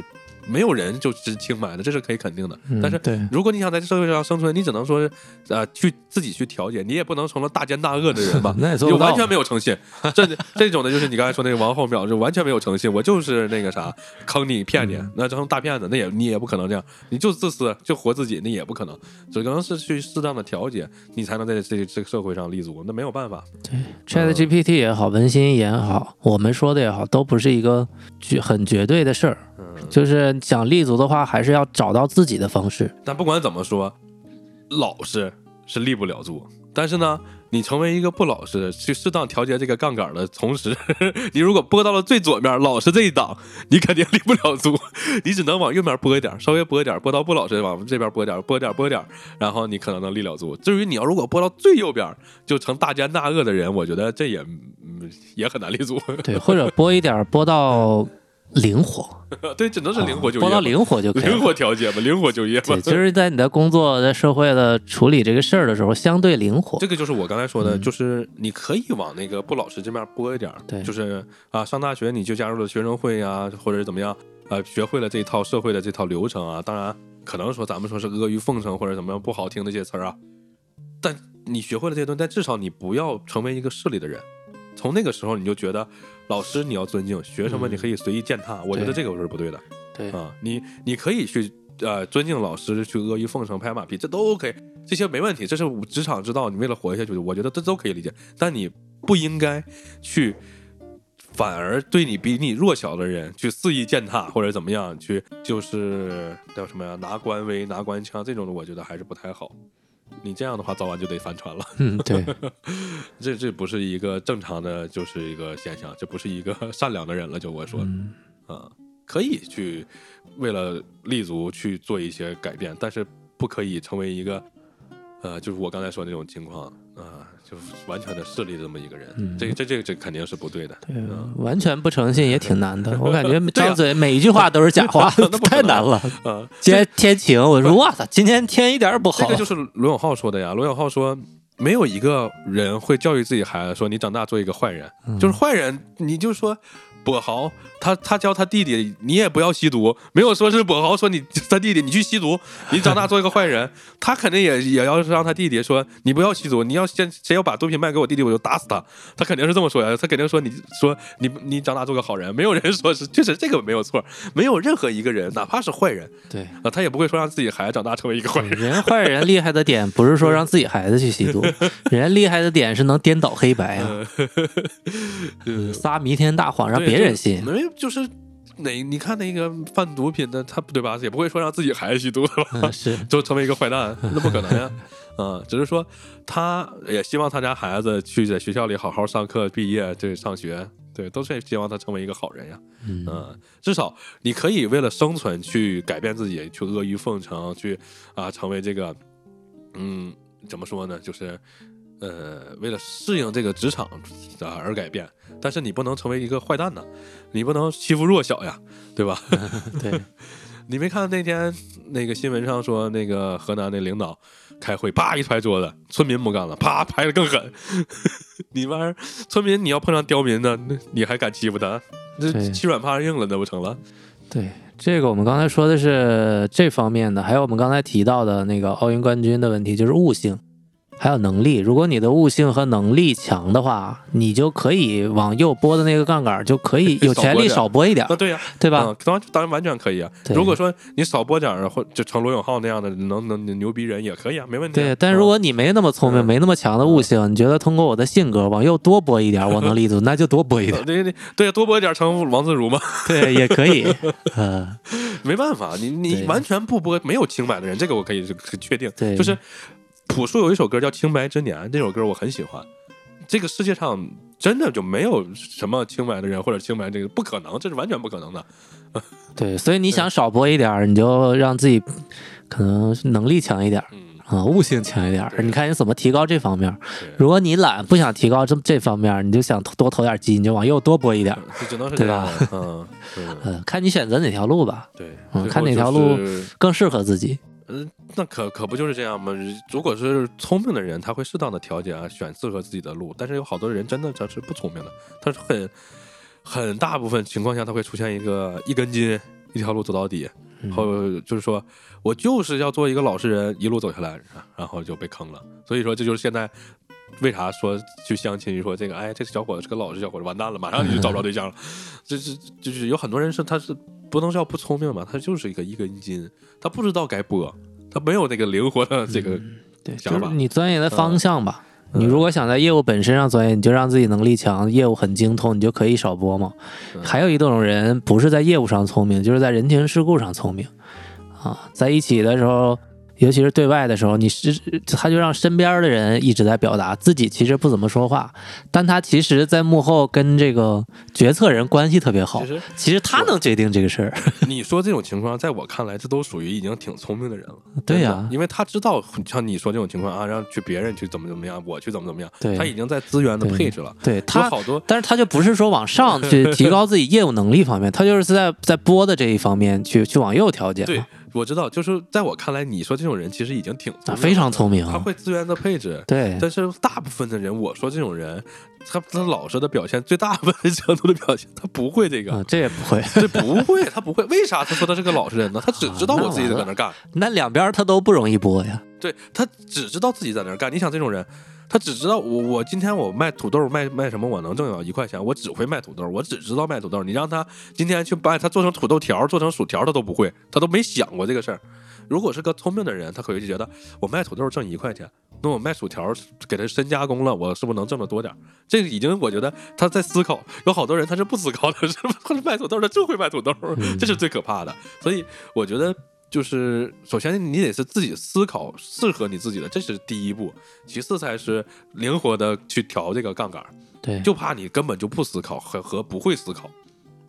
没有人就是清白的，这是可以肯定的。嗯但是如果你想在这社会上生存，你只能说是呃去自己去调节，你也不能成了大奸大恶的人吧。那也就完全没有诚信。这这种的就是你刚才说那个王后庙，就完全没有诚信，我就是那个啥坑你骗你，那成大骗子，那也你也不可能这样，你就自私就活自己，那也不可能，只能是去适当的调节，你才能在这这个社会上立足，那没有办法。Chat GPT 也好，文心也好，我们说的也好，都不是一个绝很绝对的事儿。嗯，就是想立足的话，还是要找到自己的方式。但不管怎么说，老实是立不了足。但是呢，你成为一个不老实，去适当调节这个杠杆的同时，你如果拨到了最左面老实这一档，你肯定立不了足，你只能往右面拨一点，稍微拨一点，拨到不老实往这边拨点，拨点拨点，然后你可能能立了足。至于你要如果拨到最右边，就成大奸大恶的人，我觉得这也嗯也很难立足。对，或者拨一点儿，拨到灵活，对，只能是灵活就业拨嘛，到灵活就可以灵。活调节嘛，灵活就业嘛对，。就是在你的工作、在社会的处理这个事儿的时候，相对灵活这。个就是我刚才说的，嗯就是你可以往那个不老实这面拨一点儿，对就是啊，上大学你就加入了学生会呀、或者是怎么样，啊，学会了这一套社会的这套流程啊。当然，可能说咱们说是阿谀奉承或者怎么样不好听的这些词儿啊，但你学会了这些东西，但至少你不要成为一个势利的人。从那个时候你就觉得老师你要尊敬，学生们嗯你可以随意践踏，我觉得这个是不对的。对，啊，你你可以去呃尊敬老师，去阿谀奉承、拍马屁，这都 OK，这些没问题，这是职场之道，你为了活下去，我觉得这都可以理解。但你不应该去反而对你比你弱小的人去肆意践踏或者怎么样，去就是叫什么呀，拿官威、拿官腔这种的，我觉得还是不太好。你这样的话，早晚就得翻船了。嗯，对，这这不是一个正常的，就是一个现象，这不是一个 善良的人了。就我说，嗯，啊，可以去为了立足去做一些改变，但是不可以成为一个呃，就是我刚才说的那种情况啊，就是完全的势利这么一个人。嗯这个这这个这肯定是不对的。对嗯，完全不诚信也挺难的。我感觉张嘴每一句话都是假话 那太难了。啊，今天天晴，我说哇塞，今天天一点儿不好这个。就是罗永浩说的呀。罗永浩说，没有一个人会教育自己孩子说你长大做一个坏人，嗯就是坏人，你就说跛豪他他教他弟弟，你也不要吸毒，没有说是跛豪说你他弟弟你去吸毒，你长大做一个坏人，他肯定也也要让他弟弟说你不要吸毒，你要先谁要把毒品卖给我弟弟，我就打死他，他肯定是这么说呀，他肯定说你说你你长大做个好人，没有人说是确实这个没有错，没有任何一个人哪怕是坏人对。啊，他也不会说让自己孩子长大成为一个坏人。人坏人厉害的点不是说让自己孩子去吸毒，人厉害的点是能颠倒黑白啊，撒弥天大谎让对别人信。没有就是哪你看那个贩毒品的，他对吧？也不会说让自己孩子吸毒的吧？嗯，是 就成为一个坏蛋，那不可能呀。嗯、只是说他也希望他家孩子去在学校里好好上课、毕业，这上学，对，都是希望他成为一个好人呀。嗯嗯，至少你可以为了生存去改变自己，去阿谀奉承，去啊成为这个，嗯，怎么说呢？就是呃，为了适应这个职场啊而改变。但是你不能成为一个坏蛋呢，你不能欺负弱小呀，对吧？对，你没看那天那个新闻上说，那个河南那领导开会，啪一拍桌子，村民不干了，啪拍的更狠。你玩意儿，村民你要碰上刁民呢，那你还敢欺负他？这欺软怕硬了，那不成了？对，这个我们刚才说的是这方面的，还有我们刚才提到的那个奥运冠军的问题，就是悟性，还有能力。如果你的悟性和能力强的话，你就可以往右拨的那个杠杆就可以有权利少拨一点啊，，对呀、对吧？嗯，当然当然完全可以啊。如果说你少拨点儿，或就成罗永浩那样的能能牛逼人也可以啊，没问题啊。对，但是如果你没那么聪明，嗯没那么强的悟性，你觉得通过我的性格往右多拨一点，我能 立足，那就多拨一点，呃对对对，多拨一点儿成王自如嘛，对，也可以，嗯，没办法，你你完全不拨，没有清白的人，这个我可以可确定。对，就是朴树有一首歌叫《清白之年》，这首歌我很喜欢。这个世界上真的就没有什么清白的人或者清白这个不可能，这是完全不可能的。对，所以你想少播一点儿，你就让自己可能能力强一点啊、悟性强一点儿，你看你怎么提高这方面如果你懒，不想提高这这方面，你就想多投点鸡，你就往右多播一点儿。只能是对这样的。嗯，对 呃，看你选择哪条路吧，对，嗯看哪条路更适合自己。嗯，那可可不就是这样吗？如果是聪明的人，他会适当的调节啊，选适合自己的路。但是有好多人真的他是不聪明的，他是很很大部分情况下他会出现一个一根筋，一条路走到底，嗯后就是说我就是要做一个老实人，一路走下来，然后就被坑了。所以说这就是现在。为啥说去相亲？说这个，哎，这个小伙子是个老实小伙子，完蛋了，马上你就找不着对象了。这是就是有很多人是他是不能叫不聪明吧，他就是一个一根筋，他不知道该播，他没有那个灵活的这个，对，想法就是你钻研的方向吧。嗯你如果想在业务本身上钻研，你就让自己能力强，业务很精通，你就可以少播嘛。嗯还有一种人不是在业务上聪明，就是在人情世故上聪明啊，在一起的时候。尤其是对外的时候，你是他就让身边的人一直在表达，自己其实不怎么说话，但他其实，在幕后跟这个决策人关系特别好其。实其实他能决定这个事儿，你说这种情况，在我看来，这都属于已经挺聪明的人了。对呀因为他知道像你说这种情况啊，让去别人去怎么怎么样，我去怎么怎么样，他已经在资源的配置了。有对他好多但是他就不是说往上去提高自己业务能力方面，他就是在在播的这一方面去去往右调节我知道，就是在我看来，你说这种人其实已经挺聪啊，明非常聪明了，他啊，会资源的配置。对但是大部分的人，我说这种人，他他老实的表现，最大部分程度的表现，他不会这个，啊，这也不会，这不会，他不会。为啥他说他是个老实人呢？他只知道我自己在那儿干，那两边他都不容易播呀，对他只知道自己在那干。你想这种人，他只知道我我今天我卖土豆卖卖什么我能挣到一块钱，我只会卖土豆，我只知道卖土豆。你让他今天去把它做成土豆条，做成薯条，他都不会，他都没想过这个事儿。如果是个聪明的人，他可能就觉得我卖土豆挣一块钱，那我卖薯条给他深加工了，我是不是能挣得多点儿？这个已经我觉得他在思考。有好多人他是不思考的，是吧？他是卖土豆，他就会卖土豆，这是最可怕的。所以我觉得。就是首先你得是自己思考适合你自己的，这是第一步，其次才是灵活的去调这个杠杆，对，就怕你根本就不思考和和不会思考，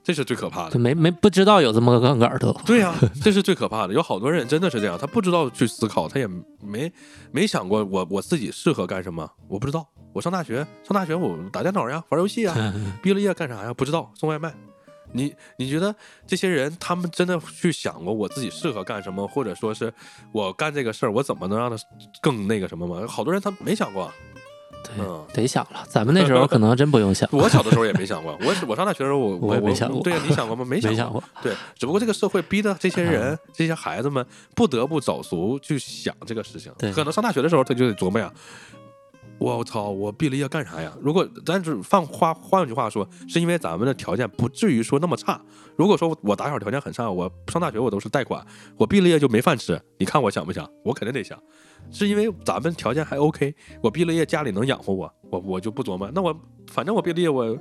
这是最可怕的就。没没不知道有这么个杠杆儿都，对呀、这是最可怕的。有好多人真的是这样，他不知道去思考，他也没没想过我我自己适合干什么，我不知道。我上大学，上大学我打电脑呀，玩游戏呀，毕了业干啥呀？不知道，送外卖。你你觉得这些人他们真的去想过我自己适合干什么，或者说是我干这个事儿，我怎么能让他更那个什么吗？好多人他没想过，对嗯，得想了。咱们那时候可能真不用想，我小的时候也 没想过，我我上大学的时候，我我也没想过对呀，你想过吗？没想过。对，只不过这个社会逼的这些人、这些孩子们不得不早熟去想这个事情。对可能上大学的时候他就得琢磨呀，我操，我毕了业干啥呀？如果咱只换话换句话说，是因为咱们的条件不至于说那么差。如果说我打小条件很差，我上大学我都是贷款，我毕了业就没饭吃，你看我想不想？我肯定得想，是因为咱们条件还 OK，我毕了业家里能养活我，我我就不琢磨。那我反正我毕了业我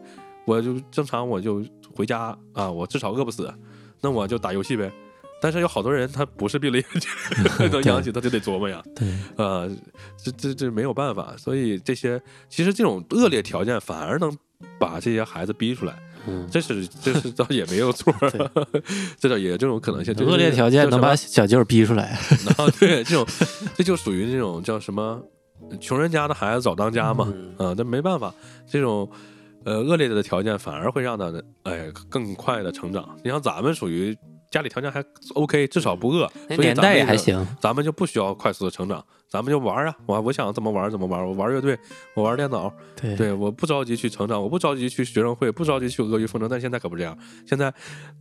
我就正常我就回家啊，我至少饿不死，那我就打游戏呗。但是有好多人他不是毕了业就能养起，他就得琢磨呀。对，呃，这这这没有办法，所以这些其实这种恶劣条件反而能把这些孩子逼出来，嗯，这是这是倒也没有错，这倒也有这种可能性。就是恶劣条件能把小舅逼出来。对，这种这就属于那种叫什么穷人家的孩子早当家嘛，嗯啊，这没办法，这种。呃，恶劣的条件反而会让他哎更快的成长。你像咱们属于家里条件还 OK，至少不饿，那所以年代也还行，咱们就不需要快速的成长，咱们就玩啊，我我想怎么玩怎么玩，我玩乐队，我玩电脑，对。对，我不着急去成长，我不着急去学生会，不着急去阿谀奉承，但现在可不是这样，现在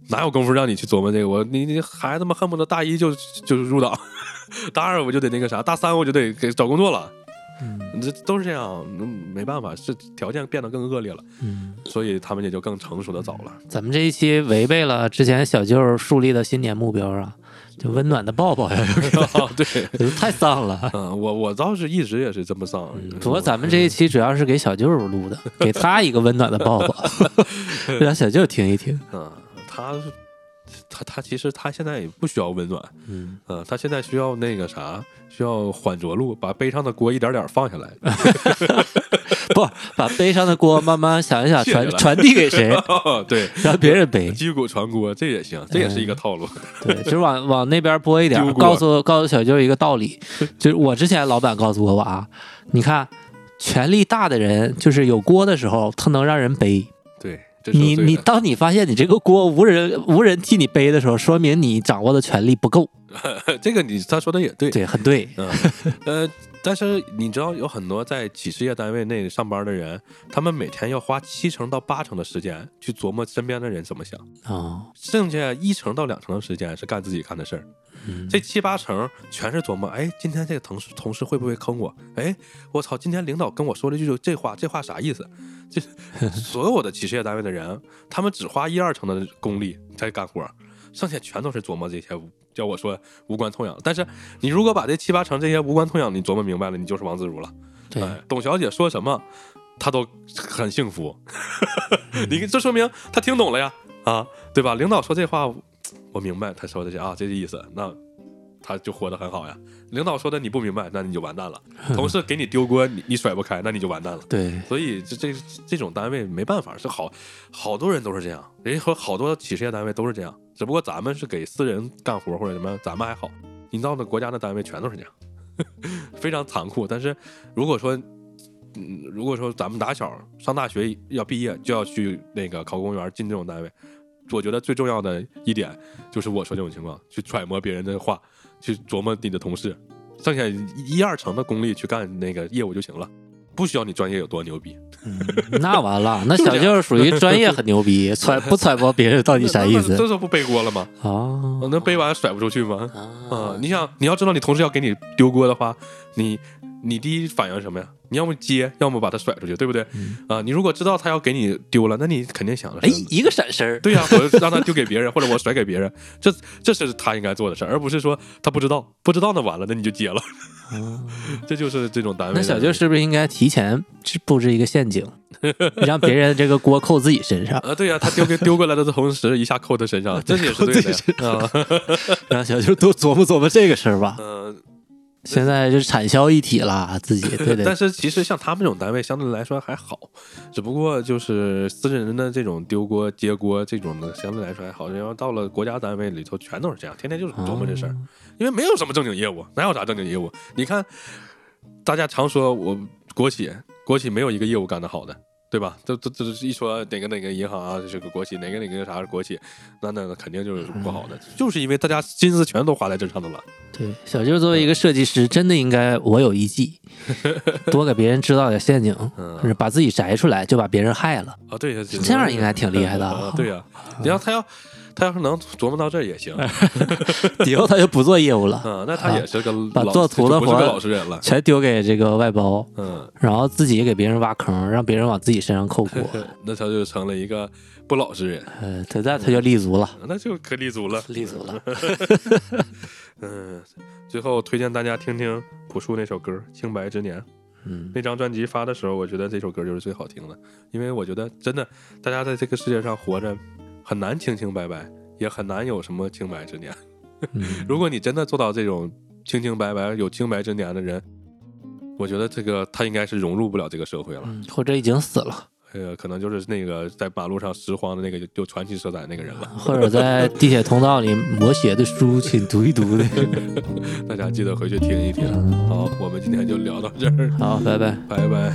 哪有功夫让你去琢磨这个？我你你孩子们恨不得大一就就入党，大二我就得那个啥，大三我就得给找工作了，嗯这都是这样，嗯没办法，是条件变得更恶劣了，嗯，所以他们也就更成熟的早了。咱们这一期违背了之前小舅树立的新年目标啊，就温暖的抱抱呀，对，太丧了。嗯，我我倒是一直也是这么丧，嗯不过咱们这一期主要是给小舅录的，给他一个温暖的抱抱，让小舅听一听。嗯，他他他其实他现在也不需要温暖，嗯，嗯，他现在需要那个啥，需要缓着陆，把背上的锅一点点放下来。不把背上的锅慢慢想一想传 传递给谁，对，让别人背。击鼓传锅这也行，这也是一个套路。对，就是往往那边拨一点告诉告诉小舅一个道理，就是我之前老板告诉我我啊，你看权力大的人，就是有锅的时候，他能让人背。对，你你当你发现你这个锅无人无人替你背的时候，说明你掌握的权力不够。这个你他说的也对，对，很对。嗯呃，但是你知道有很多在企事业单位内上班的人，他们每天要花七成到八成的时间去琢磨身边的人怎么想，哦，剩下一成到两成的时间是干自己干的事儿。嗯这七八成全是琢磨，哎，今天这个同事同事会不会坑我？哎，我操，今天领导跟我说了一句这话，这话啥意思？这 所有的企事业单位的人，他们只花一二成的功力在干活，剩下全都是琢磨这些叫我说无关痛痒。但是你如果把这七八成这些无关痛痒你琢磨明白了，你就是王自如了。对，哎，董小姐说什么，她都很幸福。你这说明她听懂了呀，啊，对吧？领导说这话，我明白他说的这啊，这个意思，那他就活得很好呀。领导说的你不明白，那你就完蛋了。同事给你丢锅，你你甩不开，那你就完蛋了。对，所以这这这种单位没办法，是好好多人都是这样，人家说好多企事业单位都是这样，只不过咱们是给私人干活或者什么，咱们还好。你到的国家的单位，全都是这样，非常残酷。但是如果说，嗯，如果说咱们打小上大学要毕业就要去那个考公务员进这种单位，我觉得最重要的一点就是我说这种情况，去揣摩别人的话，去琢磨你的同事，剩下一二成的功力去干那个业务就行了，不需要你专业有多牛逼。嗯那完了，那小舅属于专业很牛逼，揣不揣摩别人到底啥意思这时候不背锅了吗？哦那背完甩不出去吗？啊啊，你想，你要知道你同事要给你丢锅的话，你你第一反应是什么呀？你要么接，要么把他甩出去，对不对？啊，你如果知道他要给你丢了，那你肯定想着哎，，一个闪身儿，对呀、我让他丢给别人，或者我甩给别人，这这是他应该做的事儿，而不是说他不知道，不知道那完了，那你就接了，这就是这种单位。那小舅是不是应该提前布置一个陷阱，让别人这个锅扣自己身上，啊，对呀、他丢给丢过来的同时，一下扣他身上，这也是对的呀 啊。让小舅多琢磨琢磨这个事儿吧。嗯，现在就是产销一体了，自己 对对但是其实像他们这种单位相对来说还好，只不过就是私人的这种丢锅接锅这种的相对来说还好，然后到了国家单位里头全都是这样，天天就是琢磨这事儿，因为没有什么正经业务，哪有啥正经业务？你看，大家常说我国企国企没有一个业务干得好的，对吧？这这这一说哪个哪个银行啊是个国企，哪个哪个啥是国企，那那那肯定就是不好的，就是因为大家心思全都花在这上头了。对，小舅作为一个设计师，真的应该我有一计，多给别人制造点陷阱，嗯把自己摘出来，就把别人害了。啊，对，这样应该挺厉害的啊对呀、你要他要他要是能琢磨到这也行，以后他就不做业务了，嗯，那他也是个老把做图的活老实人了，全丢给这个外包，嗯，然后自己给别人挖坑，让别人往自己身上扣 锅。那他就成了一个不老实人，呃，他在他就立足了，那就可立足了。立足了。嗯，最后推荐大家听听朴树那首歌《清白之年》。嗯那张专辑发的时候，我觉得这首歌就是最好听的，因为我觉得真的，大家在这个世界上活着很难清清白白，也很难有什么清白之年。嗯，如果你真的做到这种清清白白、有清白之年的人，我觉得这个他应该是融入不了这个社会了。嗯或者已经死了，呃，可能就是那个在马路上拾荒的那个有传奇色彩那个人了。或者在地铁通道里摹写的书，请读一读的。大家记得回去听一听。好，我们今天就聊到这儿，好，拜拜。拜拜。